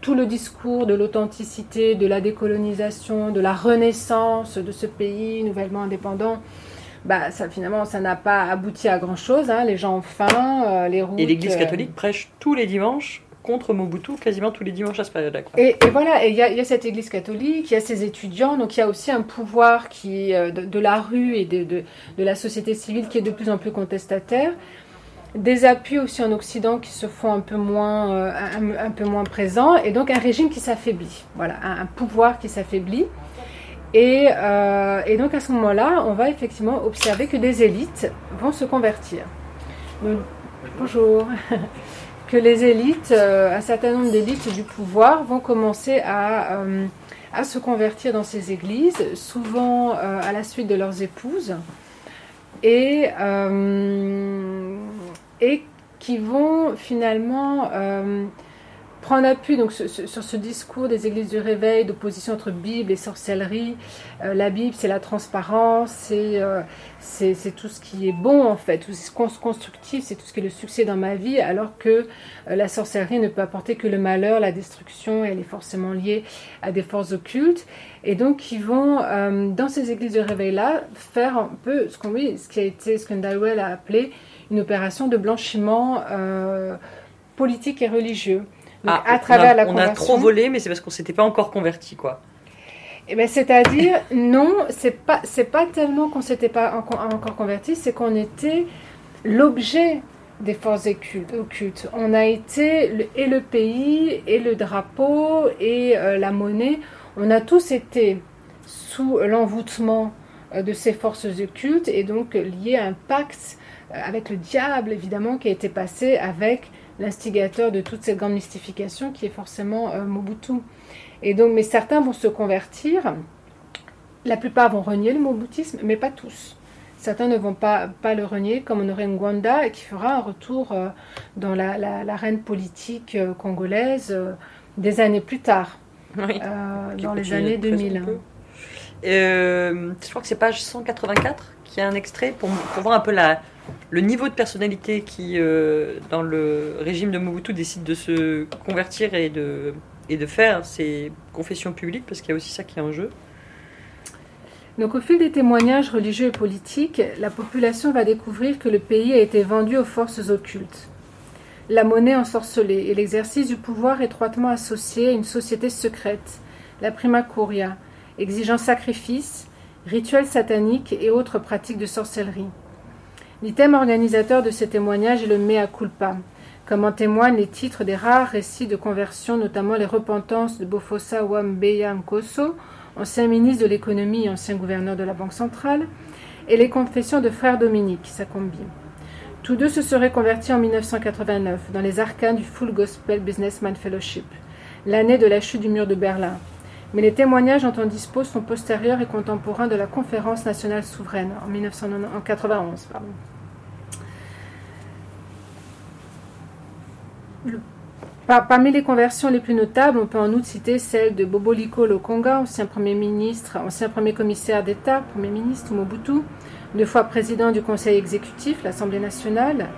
tout le discours de l'authenticité, de la décolonisation, de la renaissance de ce pays nouvellement indépendant, bah, ça, finalement, ça n'a pas abouti à grand-chose. Hein. Les gens ont faim, euh, les routes... Et l'Église euh, catholique prêche tous les dimanches contre Mobutu quasiment tous les dimanches à ce période-là. Et, et, voilà, il y, a cette église catholique, il y a ses étudiants, donc il y a aussi un pouvoir qui, euh, de, la rue et de, de, de, la société civile qui est de plus en plus contestataire des appuis aussi en Occident qui se font un peu moins, euh, un, peu moins présents, et donc un régime qui s'affaiblit, voilà, un, pouvoir qui s'affaiblit. Et, euh, et, donc à ce moment-là, on va effectivement observer que des élites vont se convertir. bonjour. que les élites, euh, un certain nombre d'élites du pouvoir vont commencer à, à, se convertir dans ces églises, souvent à la suite de leurs épouses. Et qui vont finalement euh, prendre appui donc, sur, ce discours des églises du réveil, d'opposition entre Bible et sorcellerie. Euh, la Bible, c'est la transparence, euh, c'est tout ce qui est bon en fait, tout ce qui est constructif, c'est tout ce qui est le succès dans ma vie, alors que la sorcellerie ne peut apporter que le malheur, la destruction, et elle est forcément liée à des forces occultes. Et donc, ils vont, dans ces églises du réveil-là, faire un peu ce, qu'on, ce qui a été, ce que a appelé une opération de blanchiment euh, politique et religieux. Ah, à travers la conversion. On a trop volé, mais c'est parce qu'on s'était pas encore converti, quoi. Eh ben, c'est-à-dire, non, c'est pas, c'est pas tellement qu'on s'était pas encore converti, c'est qu'on était l'objet des forces occultes. On a été, et le pays, et le drapeau, et euh, la monnaie, on a tous été sous l'envoûtement euh, de ces forces occultes, et donc liés à un pacte euh, avec le diable, évidemment, qui a été passé avec l'instigateur de toute cette grande mystification qui est forcément euh, Mobutu. Et donc, mais certains vont se convertir, la plupart vont renier le Mobutisme, mais pas tous. Certains ne vont pas, pas le renier, comme on aurait Ngwanda, qui fera un retour euh, dans l'arène la, politique congolaise des années plus tard, dans les années 2000. je crois que c'est page 184 qui a un extrait pour, voir un peu le niveau de personnalité qui, dans le régime de Mobutu, décide de se convertir et de, et de faire ses confessions publiques, parce qu'il y a aussi ça qui est en jeu. Donc au fil des témoignages religieux et politiques, la population va découvrir que le pays a été vendu aux forces occultes. La monnaie ensorcelée et l'exercice du pouvoir étroitement associé à une société secrète, la prima curia, exigeant sacrifices, rituels sataniques et autres pratiques de sorcellerie. L'item organisateur de ces témoignages est le mea culpa, comme en témoignent les titres des rares récits de conversion, notamment les repentances de Bofosa Wambeya Nkoso, ancien ministre de l'économie et ancien gouverneur de la Banque centrale, et les confessions de frère Dominique, sa combi. Tous deux se seraient convertis en 1989 dans les arcanes du Full Gospel Businessman Fellowship, l'année de la chute du mur de Berlin. Mais les témoignages dont on dispose sont postérieurs et contemporains de la Conférence nationale souveraine en 1991. Parmi les conversions les plus notables, on peut en outre citer celle de Boboliko Lokonga, ancien Premier ministre, ancien Premier commissaire d'État, Premier ministre Mobutu, deux fois président du Conseil exécutif, l'Assemblée nationale,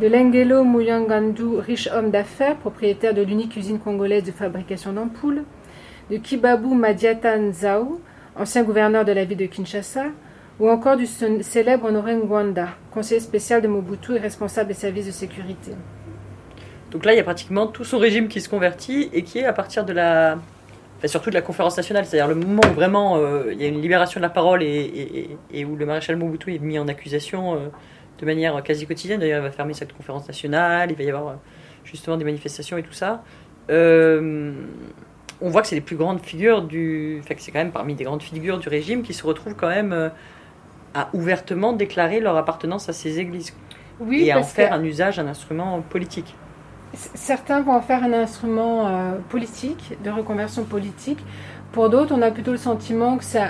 de Lengelo Muyangandu, riche homme d'affaires, propriétaire de l'unique usine congolaise de fabrication d'ampoules, de Kibabu Madiatan Zhao, ancien gouverneur de la ville de Kinshasa, ou encore du célèbre Honoré Ngwanda, conseiller spécial de Mobutu et responsable des services de sécurité. Donc là, il y a pratiquement tout son régime qui se convertit et qui est à partir de la. Surtout de la conférence nationale, c'est-à-dire le moment où vraiment euh, il y a une libération de la parole et, où le maréchal Mobutu est mis en accusation euh, de manière quasi quotidienne. D'ailleurs, il va fermer cette conférence nationale, il va y avoir euh, justement des manifestations et tout ça. On voit que c'est les plus grandes figures du. Enfin, c'est quand même parmi des grandes figures du régime qui se retrouvent quand même à ouvertement déclarer leur appartenance à ces églises. Oui, et à en faire un usage, un instrument politique. Certains vont en faire un instrument euh, politique, de reconversion politique. Pour d'autres, on a plutôt le sentiment que c'est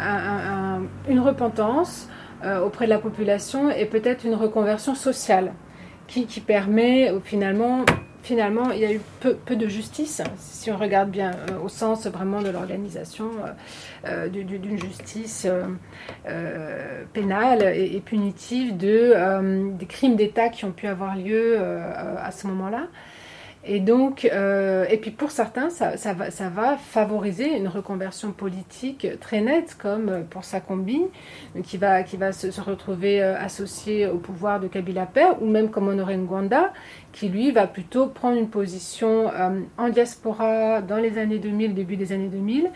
une repentance euh, auprès de la population et peut-être une reconversion sociale qui, permet finalement finalement, il y a eu peu, de justice, si on regarde bien euh, au sens vraiment de l'organisation d'une justice pénale et, punitive de, des crimes d'État qui ont pu avoir lieu à ce moment-là. Et donc, euh, et puis pour certains, ça, va, favoriser une reconversion politique très nette, comme pour Sakombi, qui va, se, retrouver euh, associé au pouvoir de Kabila Père, ou même comme Honoré Ngwanda, qui lui va plutôt prendre une position euh, en diaspora dans les années 2000, début des années 2000,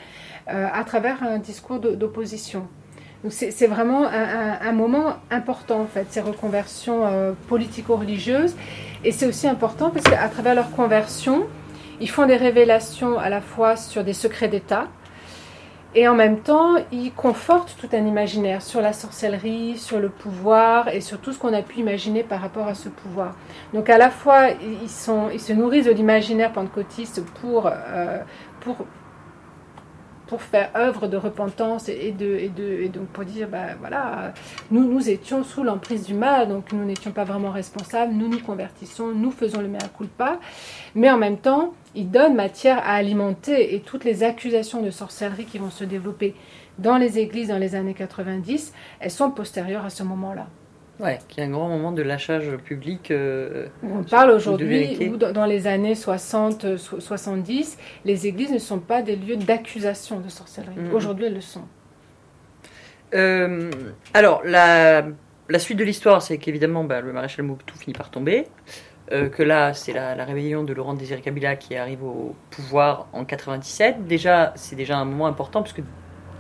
à travers un discours d'opposition. Donc c'est vraiment un, moment important en fait, ces reconversions politico-religieuses. Et c'est aussi important parce qu'à travers leur conversion, ils font des révélations à la fois sur des secrets d'État et en même temps, ils confortent tout un imaginaire sur la sorcellerie, sur le pouvoir et sur tout ce qu'on a pu imaginer par rapport à ce pouvoir. Donc à la fois, ils, ils se nourrissent de l'imaginaire pentecôtiste pour, euh, pour pour faire œuvre de repentance et, de, donc pour dire, ben voilà, nous, nous étions sous l'emprise du mal, donc nous n'étions pas vraiment responsables, nous nous convertissons, nous faisons le mea culpa, mais en même temps, il donne matière à alimenter et toutes les accusations de sorcellerie qui vont se développer dans les églises dans les années 90, elles sont postérieures à ce moment-là. Ouais, qui est un grand moment de lâchage public. Euh, on parle aujourd'hui, ou dans les années 60, 70, les églises ne sont pas des lieux d'accusation de sorcellerie. Mm-hmm. Aujourd'hui, elles le sont. Euh, alors, la, la, suite de l'histoire, c'est qu'évidemment, bah, le maréchal Mobutu finit par tomber. Euh, que là, c'est la, la, rébellion de Laurent Désiré Kabila qui arrive au pouvoir en 97. Déjà, c'est déjà un moment important, puisque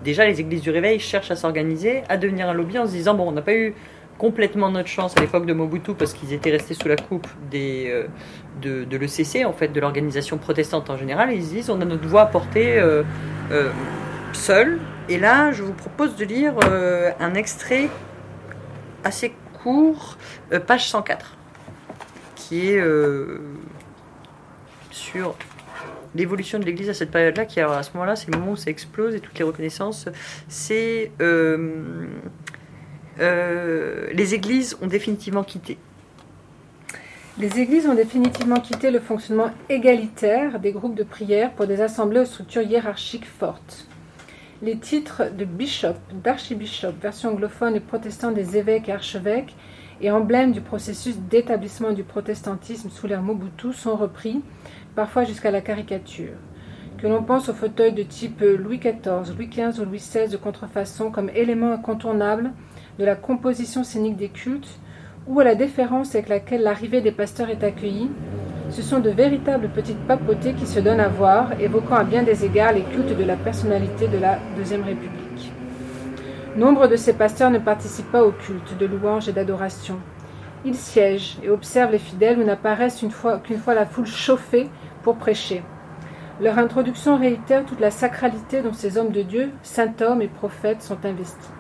déjà, les églises du réveil cherchent à s'organiser, à devenir un lobby en se disant, bon, on n'a pas eu complètement notre chance à l'époque de Mobutu parce qu'ils étaient restés sous la coupe des, euh, de, l'ECC, en fait, de l'organisation protestante en général. ils se disent on a notre voix à porter euh, euh, seul. Et là, je vous propose de lire un extrait assez court, page 104, qui est sur l'évolution de l'Église à cette période-là, qui à ce moment-là, c'est le moment où ça explose et toutes les reconnaissances. C'est euh, les églises ont définitivement quitté. Les églises ont définitivement quitté le fonctionnement égalitaire des groupes de prière pour des assemblées aux structures hiérarchiques fortes. Les titres de bishop, d'archibishop, version anglophone et protestante des évêques et archevêques, et emblèmes du processus d'établissement du protestantisme sous l'ère Mobutu sont repris, parfois jusqu'à la caricature. Que l'on pense au fauteuil de type Louis XIV, Louis XV ou Louis XVI de contrefaçon comme élément incontournable de la composition scénique des cultes, ou à la déférence avec laquelle l'arrivée des pasteurs est accueillie, ce sont de véritables petites papautés qui se donnent à voir, évoquant à bien des égards les cultes de la personnalité de la Deuxième République. Nombre de ces pasteurs ne participent pas au culte de louange et d'adoration. Ils siègent et observent les fidèles ou n'apparaissent qu'une fois, fois la foule chauffée pour prêcher. Leur introduction réitère toute la sacralité dont ces hommes de Dieu, saints hommes et prophètes, sont investis.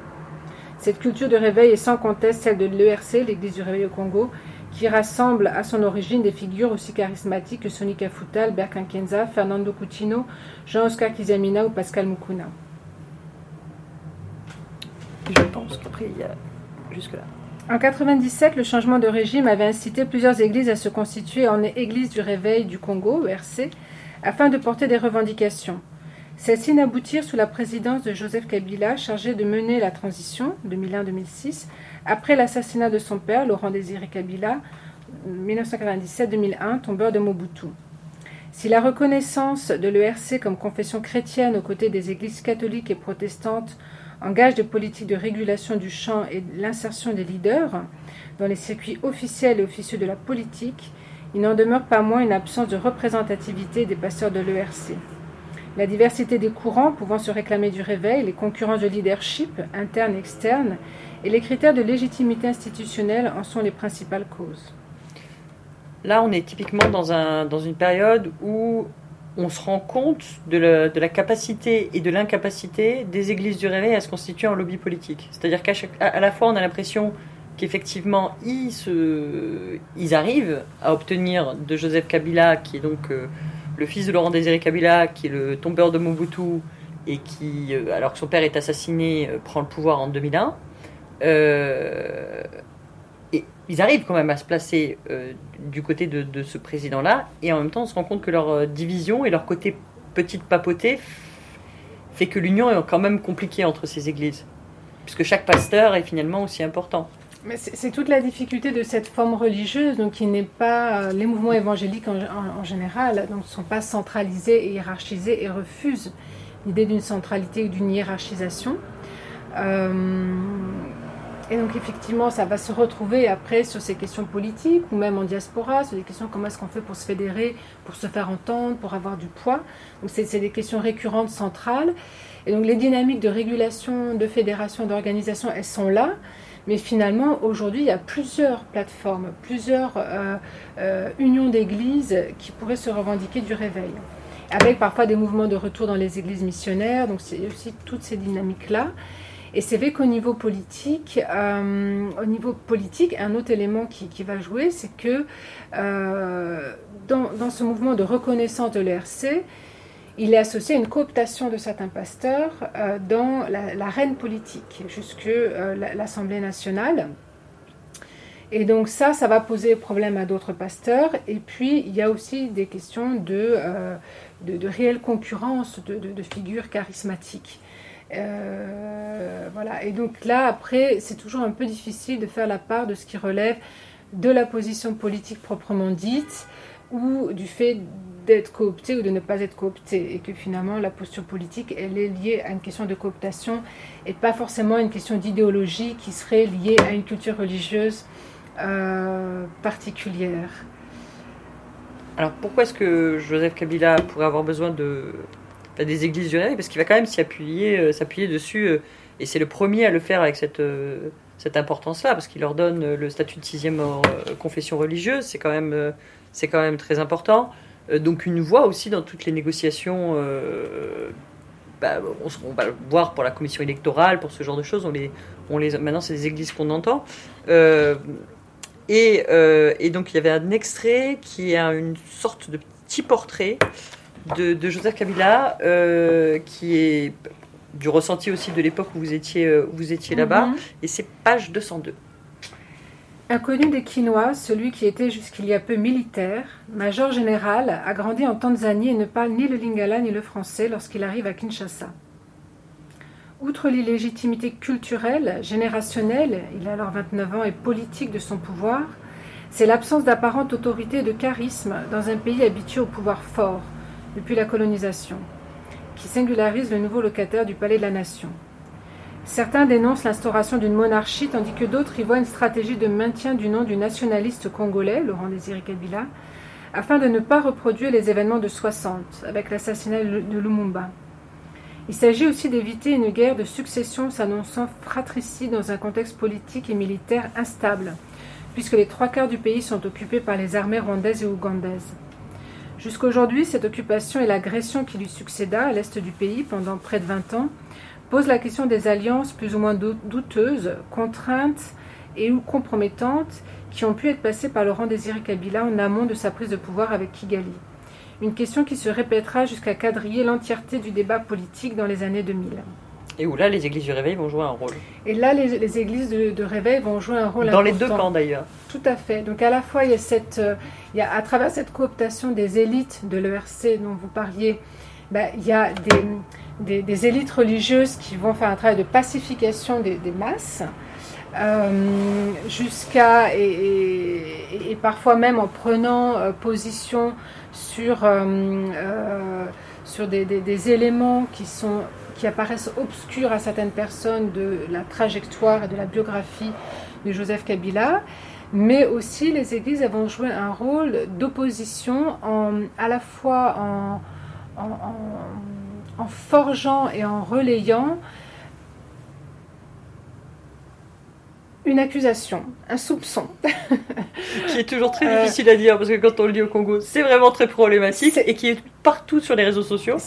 Cette culture de réveil est sans conteste celle de l'ERC, l'Église du Réveil au Congo, qui rassemble à son origine des figures aussi charismatiques que Sonika Futa, Albert Kankenza, Fernando Coutinho, Jean-Oscar Kizamina ou Pascal Mukuna. Je pense qu'après, il y a jusque-là. En 97, le changement de régime avait incité plusieurs églises à se constituer en Église du Réveil du Congo, ERC, afin de porter des revendications. Celles-ci n'aboutirent sous la présidence de Joseph Kabila, chargé de mener la transition 2001-2006 après l'assassinat de son père, Laurent Désiré Kabila, 1997-2001, tombeur de Mobutu. Si la reconnaissance de l'ERC comme confession chrétienne aux côtés des églises catholiques et protestantes engage des politiques de régulation du champ et l'insertion des leaders dans les circuits officiels et officieux de la politique, il n'en demeure pas moins une absence de représentativité des pasteurs de l'ERC. La diversité des courants pouvant se réclamer du réveil, les concurrences de leadership interne et externe, et les critères de légitimité institutionnelle en sont les principales causes. Là, on est typiquement dans, un, dans une période où on se rend compte de la, de la capacité et de l'incapacité des églises du réveil à se constituer en lobby politique. C'est-à-dire qu'à à la fois, on a l'impression qu'effectivement, ils, se, ils arrivent à obtenir de Joseph Kabila, qui est donc euh, le fils de Laurent Désiré Kabila, qui est le tombeur de Mobutu, et qui, euh, alors que son père est assassiné, euh, prend le pouvoir en 2001. Euh, et ils arrivent quand même à se placer du côté de, ce président-là, et en même temps on se rend compte que leur division et leur côté petite papauté fait que l'union est quand même compliquée entre ces églises, puisque chaque pasteur est finalement aussi important. C'est toute la difficulté de cette forme religieuse, donc qui n'est pas euh, les mouvements évangéliques en, général, donc ne sont pas centralisés et hiérarchisés et refusent l'idée d'une centralité ou d'une hiérarchisation. Euh, et donc effectivement, ça va se retrouver après sur ces questions politiques ou même en diaspora, sur des questions comment est-ce qu'on fait pour se fédérer, pour se faire entendre, pour avoir du poids. Donc c'est des questions récurrentes, centrales. Et donc les dynamiques de régulation, de fédération, d'organisation, elles sont là. Mais finalement, aujourd'hui, il y a plusieurs plateformes, plusieurs euh, euh, unions d'églises qui pourraient se revendiquer du réveil. Avec parfois des mouvements de retour dans les églises missionnaires, donc c'est aussi toutes ces dynamiques-là. Et c'est vrai qu'au niveau politique, euh, au niveau politique, un autre élément qui, va jouer, c'est que dans, dans, ce mouvement de reconnaissance de l'ERC, il est associé à une cooptation de certains pasteurs euh, dans l'arène politique, jusque euh, l'Assemblée nationale. Et donc ça, ça va poser problème à d'autres pasteurs. Et puis, il y a aussi des questions de, euh, de, réelle concurrence de, figures charismatiques. voilà. Et donc là, après, c'est toujours un peu difficile de faire la part de ce qui relève de la position politique proprement dite ou du fait d'être coopté ou de ne pas être coopté et que finalement la posture politique elle est liée à une question de cooptation et pas forcément une question d'idéologie qui serait liée à une culture religieuse euh, particulière. Alors pourquoi est-ce que Joseph Kabila pourrait avoir besoin de des églises du Parce qu'il va quand même s'y euh, s'appuyer dessus euh, et c'est le premier à le faire avec cette cette importance-là parce qu'il leur donne le statut de sixième confession religieuse. C'est quand même c'est quand même très important. Euh, donc une voix aussi dans toutes les négociations. Euh, bah, on, va le voir pour la commission électorale, pour ce genre de choses. On les, on les, maintenant, c'est des églises qu'on entend. Euh, et, et, donc, il y avait un extrait qui est une sorte de petit portrait de, Joseph Kabila, qui est du ressenti aussi de l'époque où vous étiez, vous étiez là-bas. Mhm. Et c'est page 202. Inconnu des Quinois, celui qui était jusqu'il y a peu militaire, major général, a grandi en Tanzanie et ne parle ni le lingala ni le français lorsqu'il arrive à Kinshasa. Outre l'illégitimité culturelle, générationnelle, il a alors 29 ans, et politique de son pouvoir, c'est l'absence d'apparente autorité et de charisme dans un pays habitué au pouvoir fort depuis la colonisation, qui singularise le nouveau locataire du Palais de la Nation. Certains dénoncent l'instauration d'une monarchie, tandis que d'autres y voient une stratégie de maintien du nom du nationaliste congolais, Laurent Désiré Kabila, afin de ne pas reproduire les événements de 60, avec l'assassinat de Lumumba. Il s'agit aussi d'éviter une guerre de succession s'annonçant fratricide dans un contexte politique et militaire instable, puisque les trois quarts du pays sont occupés par les armées rwandaises et ougandaises. Jusqu'aujourd'hui, cette occupation et l'agression qui lui succéda à l'est du pays pendant près de 20 ans pose la question des alliances plus ou moins douteuses, contraintes et ou compromettantes qui ont pu être passées par Laurent Désiré Kabila en amont de sa prise de pouvoir avec Kigali. Une question qui se répétera jusqu'à quadriller l'entièreté du débat politique dans les années 2000. Et où là, les églises du réveil vont jouer un rôle? Et là, les, églises de, réveil vont jouer un rôle dans important. Dans les deux camps d'ailleurs. Tout à fait. Donc à la fois, il y a, cette, euh, il y a à travers cette cooptation des élites de l'ERC dont vous parliez, ben, il y a des des, élites religieuses qui vont faire un travail de pacification des, masses, euh, jusqu'à et, parfois même en prenant euh, position sur, euh, sur des, éléments qui, sont, qui apparaissent obscurs à certaines personnes de la trajectoire et de la biographie de Joseph Kabila. Mais aussi les églises vont jouer un rôle d'opposition à la fois en, forgeant et en relayant une accusation, un soupçon. qui est toujours très euh, difficile à dire parce que quand on le dit au Congo, c'est vraiment très problématique et qui est partout sur les réseaux sociaux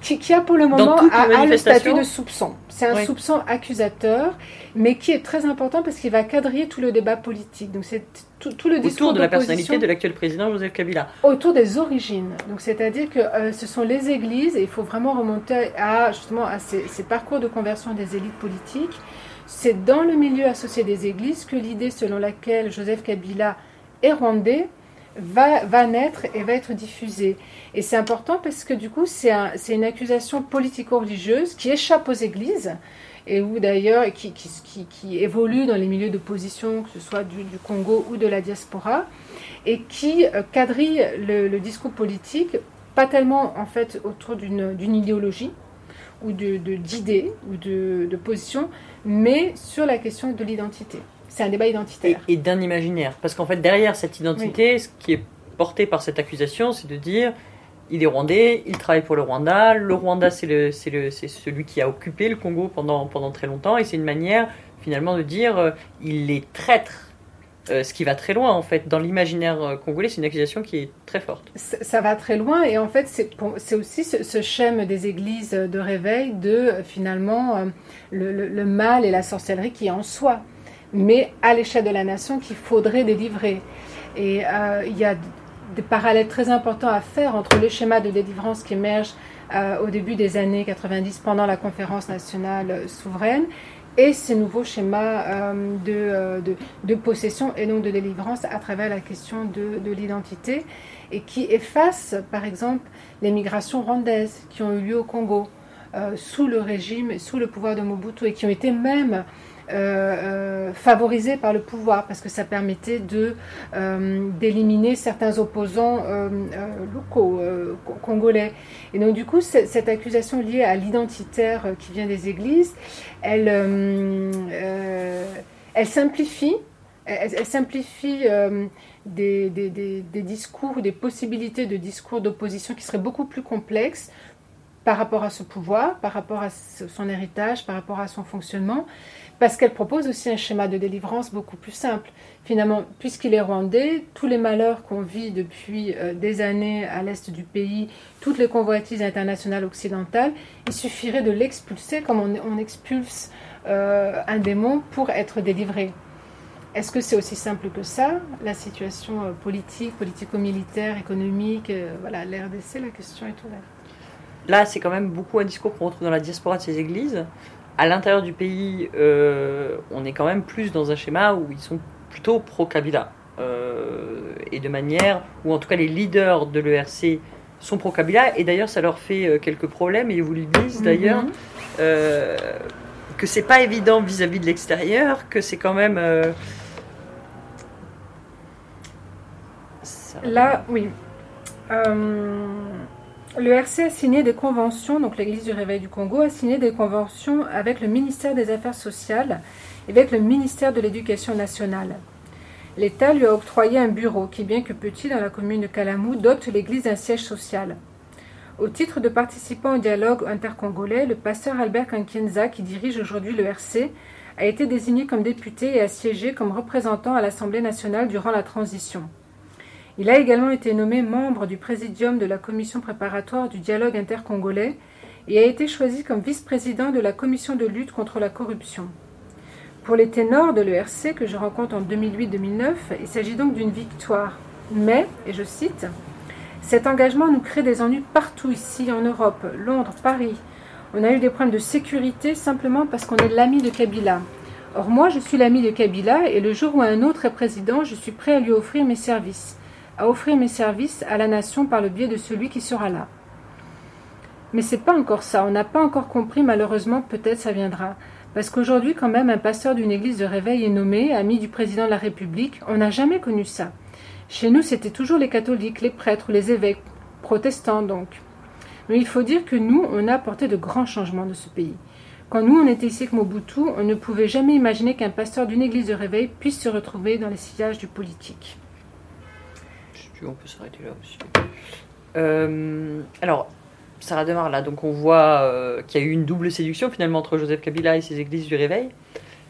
qui, a pour le moment a, le statut de soupçon. C'est un soupçon accusateur, mais qui est très important parce qu'il va quadriller tout le débat politique. Donc c'est tout, le discours autour de la personnalité de l'actuel président Joseph Kabila. Autour des origines. Donc c'est-à-dire que euh, ce sont les églises et il faut vraiment remonter à justement à ces, ces parcours de conversion des élites politiques. C'est dans le milieu associé des églises que l'idée selon laquelle Joseph Kabila est rwandais va, va naître et va être diffusée. Et c'est important parce que du coup, c'est une accusation politico-religieuse qui échappe aux églises et où d'ailleurs, qui, qui, qui, évolue dans les milieux d'opposition, que ce soit du, du, Congo ou de la diaspora, et qui euh, quadrille le, discours politique, pas tellement en fait autour d'une idéologie ou d'idées de, ou de, de position, mais sur la question de l'identité. C'est un débat identitaire. Et, d'un imaginaire. Parce qu'en fait, derrière cette identité, ce qui est porté par cette accusation, c'est de dire il est rwandais, il travaille pour le Rwanda, le Rwanda c'est celui qui a occupé le Congo pendant, pendant très longtemps, et c'est une manière finalement de dire euh, il est traître. Euh, ce qui va très loin en fait dans l'imaginaire euh, congolais, c'est une accusation qui est très forte. Ça, va très loin et en fait c'est aussi ce, ce, schème des églises de réveil de finalement le, le, mal et la sorcellerie qui est en soi mais à l'échelle de la nation qu'il faudrait délivrer. Et euh, il y a des parallèles très importants à faire entre le schéma de délivrance qui émerge euh, au début des années 90 pendant la conférence nationale souveraine et ces nouveaux schémas euh, de, possession et donc de délivrance à travers la question de, de l'identité et qui effacent par exemple les migrations rwandaises qui ont eu lieu au Congo sous le régime, sous le pouvoir de Mobutu et qui ont été même euh, euh, par le pouvoir parce que ça permettait de euh, d'éliminer certains opposants locaux congolais. Et donc du coup, cette accusation liée à l'identitaire qui vient des églises, elle, elle simplifie, elle, simplifie des, des, des, discours, des possibilités de discours d'opposition qui seraient beaucoup plus complexes par rapport à ce pouvoir, par rapport à son héritage, par rapport à son fonctionnement parce qu'elle propose aussi un schéma de délivrance beaucoup plus simple. Finalement, puisqu'il est rwandais, tous les malheurs qu'on vit depuis euh, des années à l'est du pays, toutes les convoitises internationales occidentales, il suffirait de l'expulser comme on, expulse euh, un démon pour être délivré. Est-ce que c'est aussi simple que ça, la situation euh, politique, politico-militaire, économique Voilà, l'RDC, la question est ouverte. Là, c'est quand même beaucoup un discours qu'on retrouve dans la diaspora de ces églises à l'intérieur du pays, euh, on est quand même plus dans un schéma où ils sont plutôt pro-Kabila. et de manière où, en tout cas, les leaders de l'ERC sont pro-Kabila. Et d'ailleurs, ça leur fait quelques problèmes, et ils vous le disent d'ailleurs, mhm. que c'est pas évident vis-à-vis de l'extérieur, que c'est quand même. Là, oui. Le RC a signé des conventions, donc l'Église du Réveil du Congo a signé des conventions avec le ministère des Affaires sociales et avec le ministère de l'Éducation nationale. L'État lui a octroyé un bureau qui, bien que petit dans la commune de Kalamou, dote l'Église d'un siège social. Au titre de participant au dialogue intercongolais, le pasteur Albert Kankienza, qui dirige aujourd'hui le RC, a été désigné comme député et a siégé comme représentant à l'Assemblée nationale durant la transition. Il a également été nommé membre du présidium de la commission préparatoire du dialogue intercongolais et a été choisi comme vice-président de la commission de lutte contre la corruption. Pour les ténors de l'ERC que je rencontre en 2008-2009, il s'agit donc d'une victoire. Mais, et je cite, cet engagement nous crée des ennuis partout ici en Europe, Londres, Paris. On a eu des problèmes de sécurité simplement parce qu'on est l'ami de Kabila. Or moi, je suis l'ami de Kabila et le jour où un autre est président, je suis prêt à lui offrir mes services à offrir mes services à la nation par le biais de celui qui sera là. Mais c'est pas encore ça, on n'a pas encore compris, malheureusement, peut-être ça viendra. Parce qu'aujourd'hui, quand même, un pasteur d'une église de réveil est nommé, ami du président de la République, on n'a jamais connu ça. Chez nous, c'était toujours les catholiques, les prêtres, les évêques, protestants donc. Mais il faut dire que nous, on a apporté de grands changements de ce pays. Quand nous, on était ici avec Mobutu, on ne pouvait jamais imaginer qu'un pasteur d'une église de réveil puisse se retrouver dans les sillages du politique on peut s'arrêter là aussi. Euh, alors, Sarah Demar, là, donc on voit euh, qu'il y a eu une double séduction finalement entre Joseph Kabila et ses églises du réveil.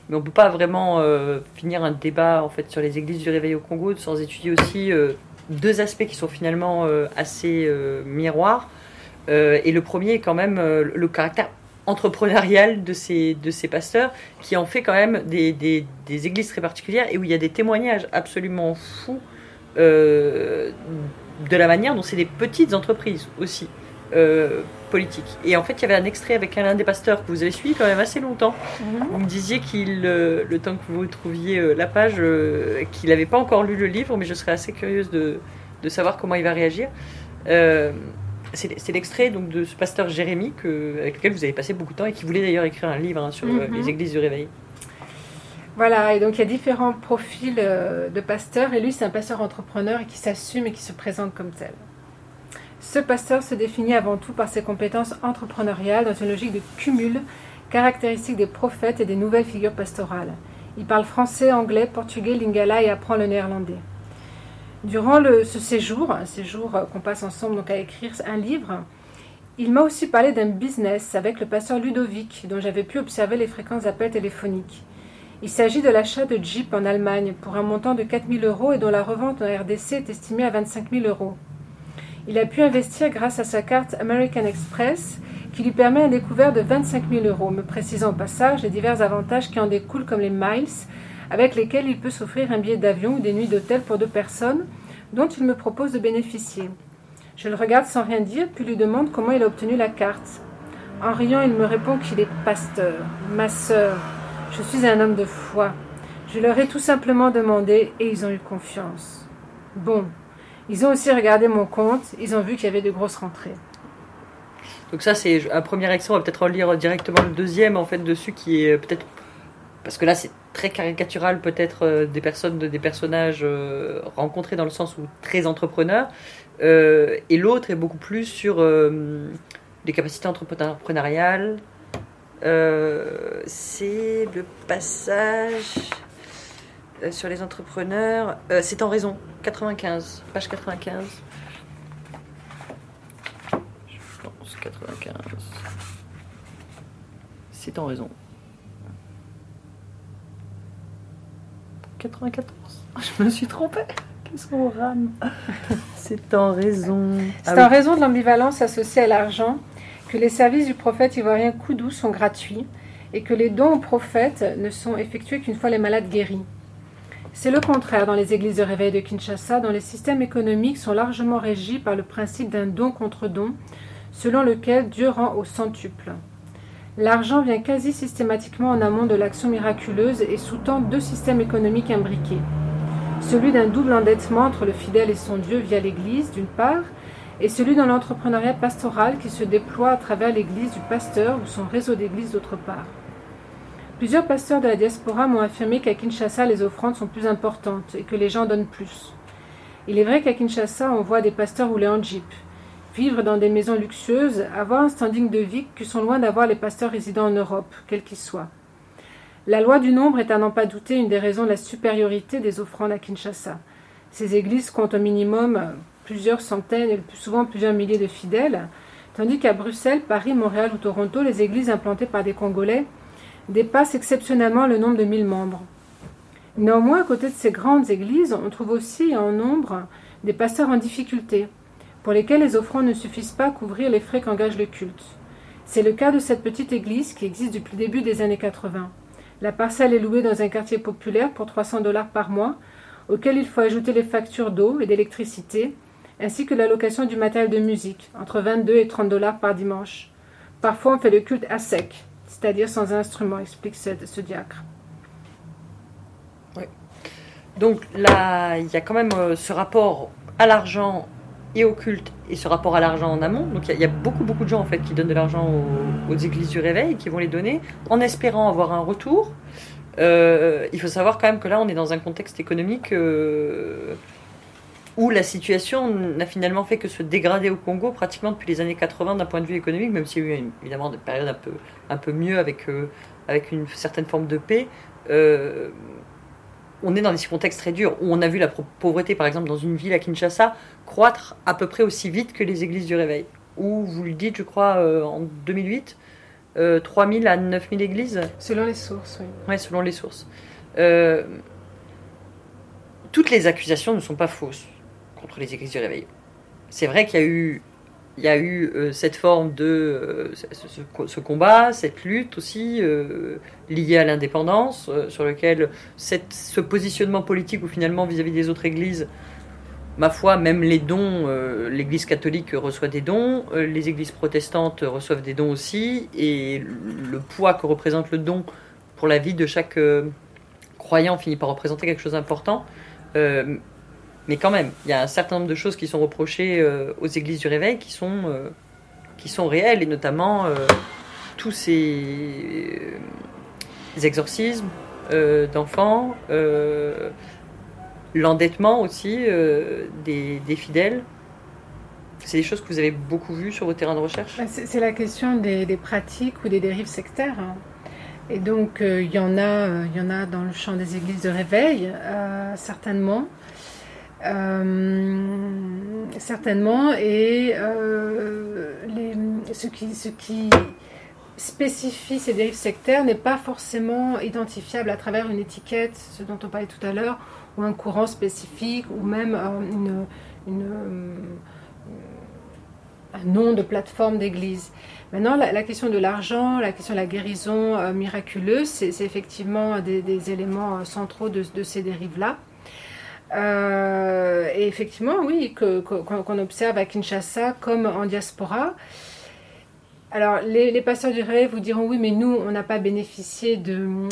Mais on ne peut pas vraiment euh, finir un débat en fait sur les églises du réveil au Congo sans étudier aussi deux aspects qui sont finalement assez miroirs. et le premier est quand même le caractère entrepreneurial de ces, de ces pasteurs qui en fait quand même des, des, églises très particulières et où il y a des témoignages absolument fous euh, de la manière dont c'est des petites entreprises aussi. Euh, politiques. Et en fait, il y avait un extrait avec l'un des pasteurs que vous avez suivi quand même assez longtemps. Mhm. Vous me disiez qu'il, euh, le temps que vous trouviez la page, qu'il n'avait pas encore lu le livre, mais je serais assez curieuse de, de savoir comment il va réagir. c'est, l'extrait donc de ce pasteur Jérémie que, avec lequel vous avez passé beaucoup de temps et qui voulait d'ailleurs écrire un livre hein, sur mhm. les églises du réveil. Voilà, et donc il y a différents profils euh, de pasteurs, et lui c'est un pasteur entrepreneur qui s'assume et qui se présente comme tel. Ce pasteur se définit avant tout par ses compétences entrepreneuriales dans une logique de cumul, caractéristique des prophètes et des nouvelles figures pastorales. Il parle français, anglais, portugais, lingala et apprend le néerlandais. Durant ce séjour, un séjour euh, qu'on passe ensemble donc à écrire un livre, il m'a aussi parlé d'un business avec le pasteur Ludovic, dont j'avais pu observer les fréquents appels téléphoniques. Il s'agit de l'achat de Jeep en Allemagne pour un montant de 4 000 euros et dont la revente en RDC est estimée à 25 000 euros. Il a pu investir grâce à sa carte American Express qui lui permet un découvert de 25 000 euros, me précisant au passage les divers avantages qui en découlent comme les miles avec lesquels il peut s'offrir un billet d'avion ou des nuits d'hôtel pour deux personnes dont il me propose de bénéficier. Je le regarde sans rien dire puis lui demande comment il a obtenu la carte. En riant, il me répond qu'il est pasteur, ma sœur, je suis un homme de foi. Je leur ai tout simplement demandé et ils ont eu confiance. Bon, ils ont aussi regardé mon compte, ils ont vu qu'il y avait de grosses rentrées. Donc ça c'est un premier extrait, on va peut-être relire directement le deuxième en fait dessus qui est peut-être parce que là c'est très caricatural peut-être euh, des personnes des personnages euh, rencontrés dans le sens où très entrepreneurs euh, et l'autre est beaucoup plus sur les capacités entrepreneuriales euh, c'est le passage euh, sur les entrepreneurs. Euh, c'est en raison, 95, page 95. Je pense 95. C'est en raison. 94. Je me suis trompée. Qu'est-ce qu'on rame? C'est en raison. C'est en raison de l'ambivalence associée à l'argent que les services du prophète ivoirien Koudou sont gratuits et que les dons au prophète ne sont effectués qu'une fois les malades guéris. C'est le contraire dans les églises de réveil de Kinshasa, dont les systèmes économiques sont largement régis par le principe d'un don contre don, selon lequel Dieu rend au centuple. L'argent vient quasi systématiquement en amont de l'action miraculeuse et sous-tend deux systèmes économiques imbriqués. Celui d'un double endettement entre le fidèle et son Dieu via l'Église, d'une part, et celui d'un entrepreneuriat pastoral qui se déploie à travers l'Église du pasteur ou son réseau d'églises d'autre part. Plusieurs pasteurs de la diaspora m'ont affirmé qu'à Kinshasa, les offrandes sont plus importantes et que les gens donnent plus. Il est vrai qu'à Kinshasa, on voit des pasteurs rouler en jeep, vivre dans des maisons luxueuses, avoir un standing de vie que sont loin d'avoir les pasteurs résidant en Europe, quels qu'ils soient. La loi du nombre est à n'en pas douter une des raisons de la supériorité des offrandes à Kinshasa. Ces églises comptent au minimum plusieurs centaines et plus souvent plusieurs milliers de fidèles, tandis qu'à Bruxelles, Paris, Montréal ou Toronto, les églises implantées par des Congolais dépassent exceptionnellement le nombre de 1000 membres. Néanmoins, à côté de ces grandes églises, on trouve aussi en nombre des pasteurs en difficulté, pour lesquels les offrandes ne suffisent pas à couvrir les frais qu'engage le culte. C'est le cas de cette petite église qui existe depuis le début des années 80. La parcelle est louée dans un quartier populaire pour 300 dollars par mois, auquel il faut ajouter les factures d'eau et d'électricité, ainsi que la location du matériel de musique, entre 22 et 30 dollars par dimanche. Parfois, on fait le culte à sec, c'est-à-dire sans instrument, explique ce, diacre. Oui. Donc là, il y a quand même euh, ce rapport à l'argent et au culte et ce rapport à l'argent en amont. Donc il y, a beaucoup beaucoup de gens en fait qui donnent de l'argent aux, églises du réveil qui vont les donner en espérant avoir un retour. Euh, il faut savoir quand même que là on est dans un contexte économique euh, où la situation n'a finalement fait que se dégrader au Congo pratiquement depuis les années 80 d'un point de vue économique, même s'il y a eu évidemment des périodes un peu, un peu mieux avec, euh, avec une certaine forme de paix. Euh, on est dans des contextes très durs où on a vu la pauvreté, par exemple, dans une ville à Kinshasa, croître à peu près aussi vite que les églises du réveil. Où vous le dites, je crois, euh, en 2008, 3000 à 9000 églises. Selon les sources, oui. Oui, selon les sources. toutes les accusations ne sont pas fausses contre les églises du réveil. C'est vrai qu'il y a eu, il y a eu euh, cette forme de euh, ce, combat, cette lutte aussi euh, liée à l'indépendance, sur lequel ce positionnement politique où finalement vis-à-vis des autres églises, ma foi, même les dons, l'Église catholique reçoit des dons, les églises protestantes reçoivent des dons aussi, et le poids que représente le don pour la vie de chaque croyant finit par représenter quelque chose d'important. Mais quand même, il y a un certain nombre de choses qui sont reprochées euh, aux églises du réveil qui sont, euh, qui sont réelles, et notamment euh, tous ces exorcismes d'enfants, l'endettement aussi des, fidèles. C'est des choses que vous avez beaucoup vues sur vos terrains de recherche? Bah, C'est la question des, des, pratiques ou des dérives sectaires. Hein. Et donc, il y, en a, il y en a dans le champ des églises de réveil, certainement. Euh, certainement. Et euh, ce, qui, spécifie ces dérives sectaires n'est pas forcément identifiable à travers une étiquette, ce dont on parlait tout à l'heure, ou un courant spécifique, ou même euh, un nom de plateforme d'église. Maintenant, la, question de l'argent, la question de la guérison miraculeuse, c'est effectivement des, éléments centraux de, de ces dérives-là. Euh, et effectivement, oui, qu'on observe à Kinshasa comme en diaspora. Alors, les, pasteurs du rêve vous diront oui, mais nous, on n'a pas bénéficié de,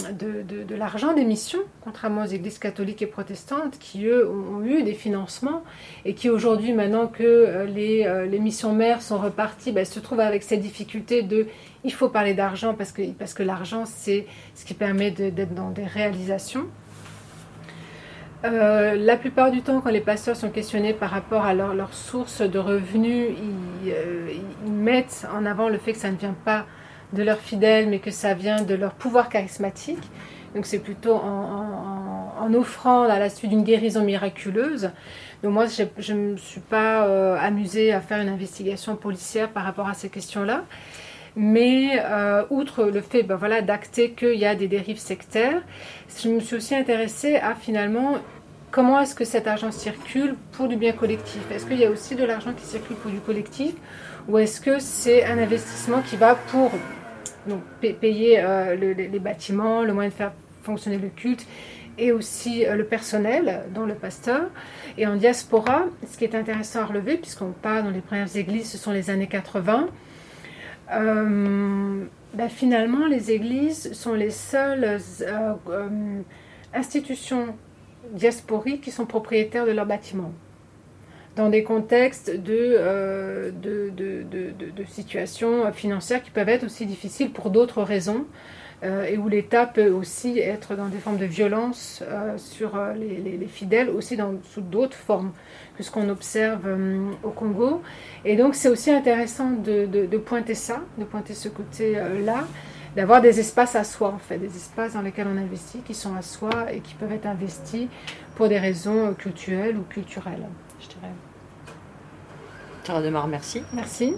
l'argent des missions, contrairement aux églises catholiques et protestantes qui, eux, ont, eu des financements et qui, aujourd'hui, maintenant que euh, les, euh, les, missions mères sont reparties, ben, se trouvent avec cette difficulté de il faut parler d'argent parce que l'argent, c'est ce qui permet d'être dans des réalisations. Euh, la plupart du temps, quand les pasteurs sont questionnés par rapport à leur, leur source de revenus, euh, ils, mettent en avant le fait que ça ne vient pas de leurs fidèles, mais que ça vient de leur pouvoir charismatique. Donc c'est plutôt en, en, offrant à la suite d'une guérison miraculeuse. Donc moi, je ne me suis pas euh, amusée à faire une investigation policière par rapport à ces questions-là. Mais outre le fait ben voilà, d'acter qu'il y a des dérives sectaires, je me suis aussi intéressée à finalement comment est-ce que cet argent circule pour du bien collectif? Est-ce qu'il y a aussi de l'argent qui circule pour du collectif? Ou est-ce que c'est un investissement qui va pour payer euh, les bâtiments, le moyen de faire fonctionner le culte et aussi euh, le personnel, dont le pasteur? Et en diaspora, ce qui est intéressant à relever, puisqu'on parle dans les premières églises, ce sont les années 80, ben, Finalement, les églises sont les seules institutions diasporiques qui sont propriétaires de leurs bâtiments dans des contextes de, situations financières qui peuvent être aussi difficiles pour d'autres raisons. Euh, et où l'État peut aussi être dans des formes de violence euh, sur euh, les, fidèles, aussi dans, sous d'autres formes que ce qu'on observe au Congo. Et donc c'est aussi intéressant de, de, pointer ça, de pointer ce côté-là, d'avoir des espaces à soi, en fait, des espaces dans lesquels on investit, qui sont à soi et qui peuvent être investis pour des raisons culturelles ou culturelles, je dirais. Sarah Demar, merci. Merci.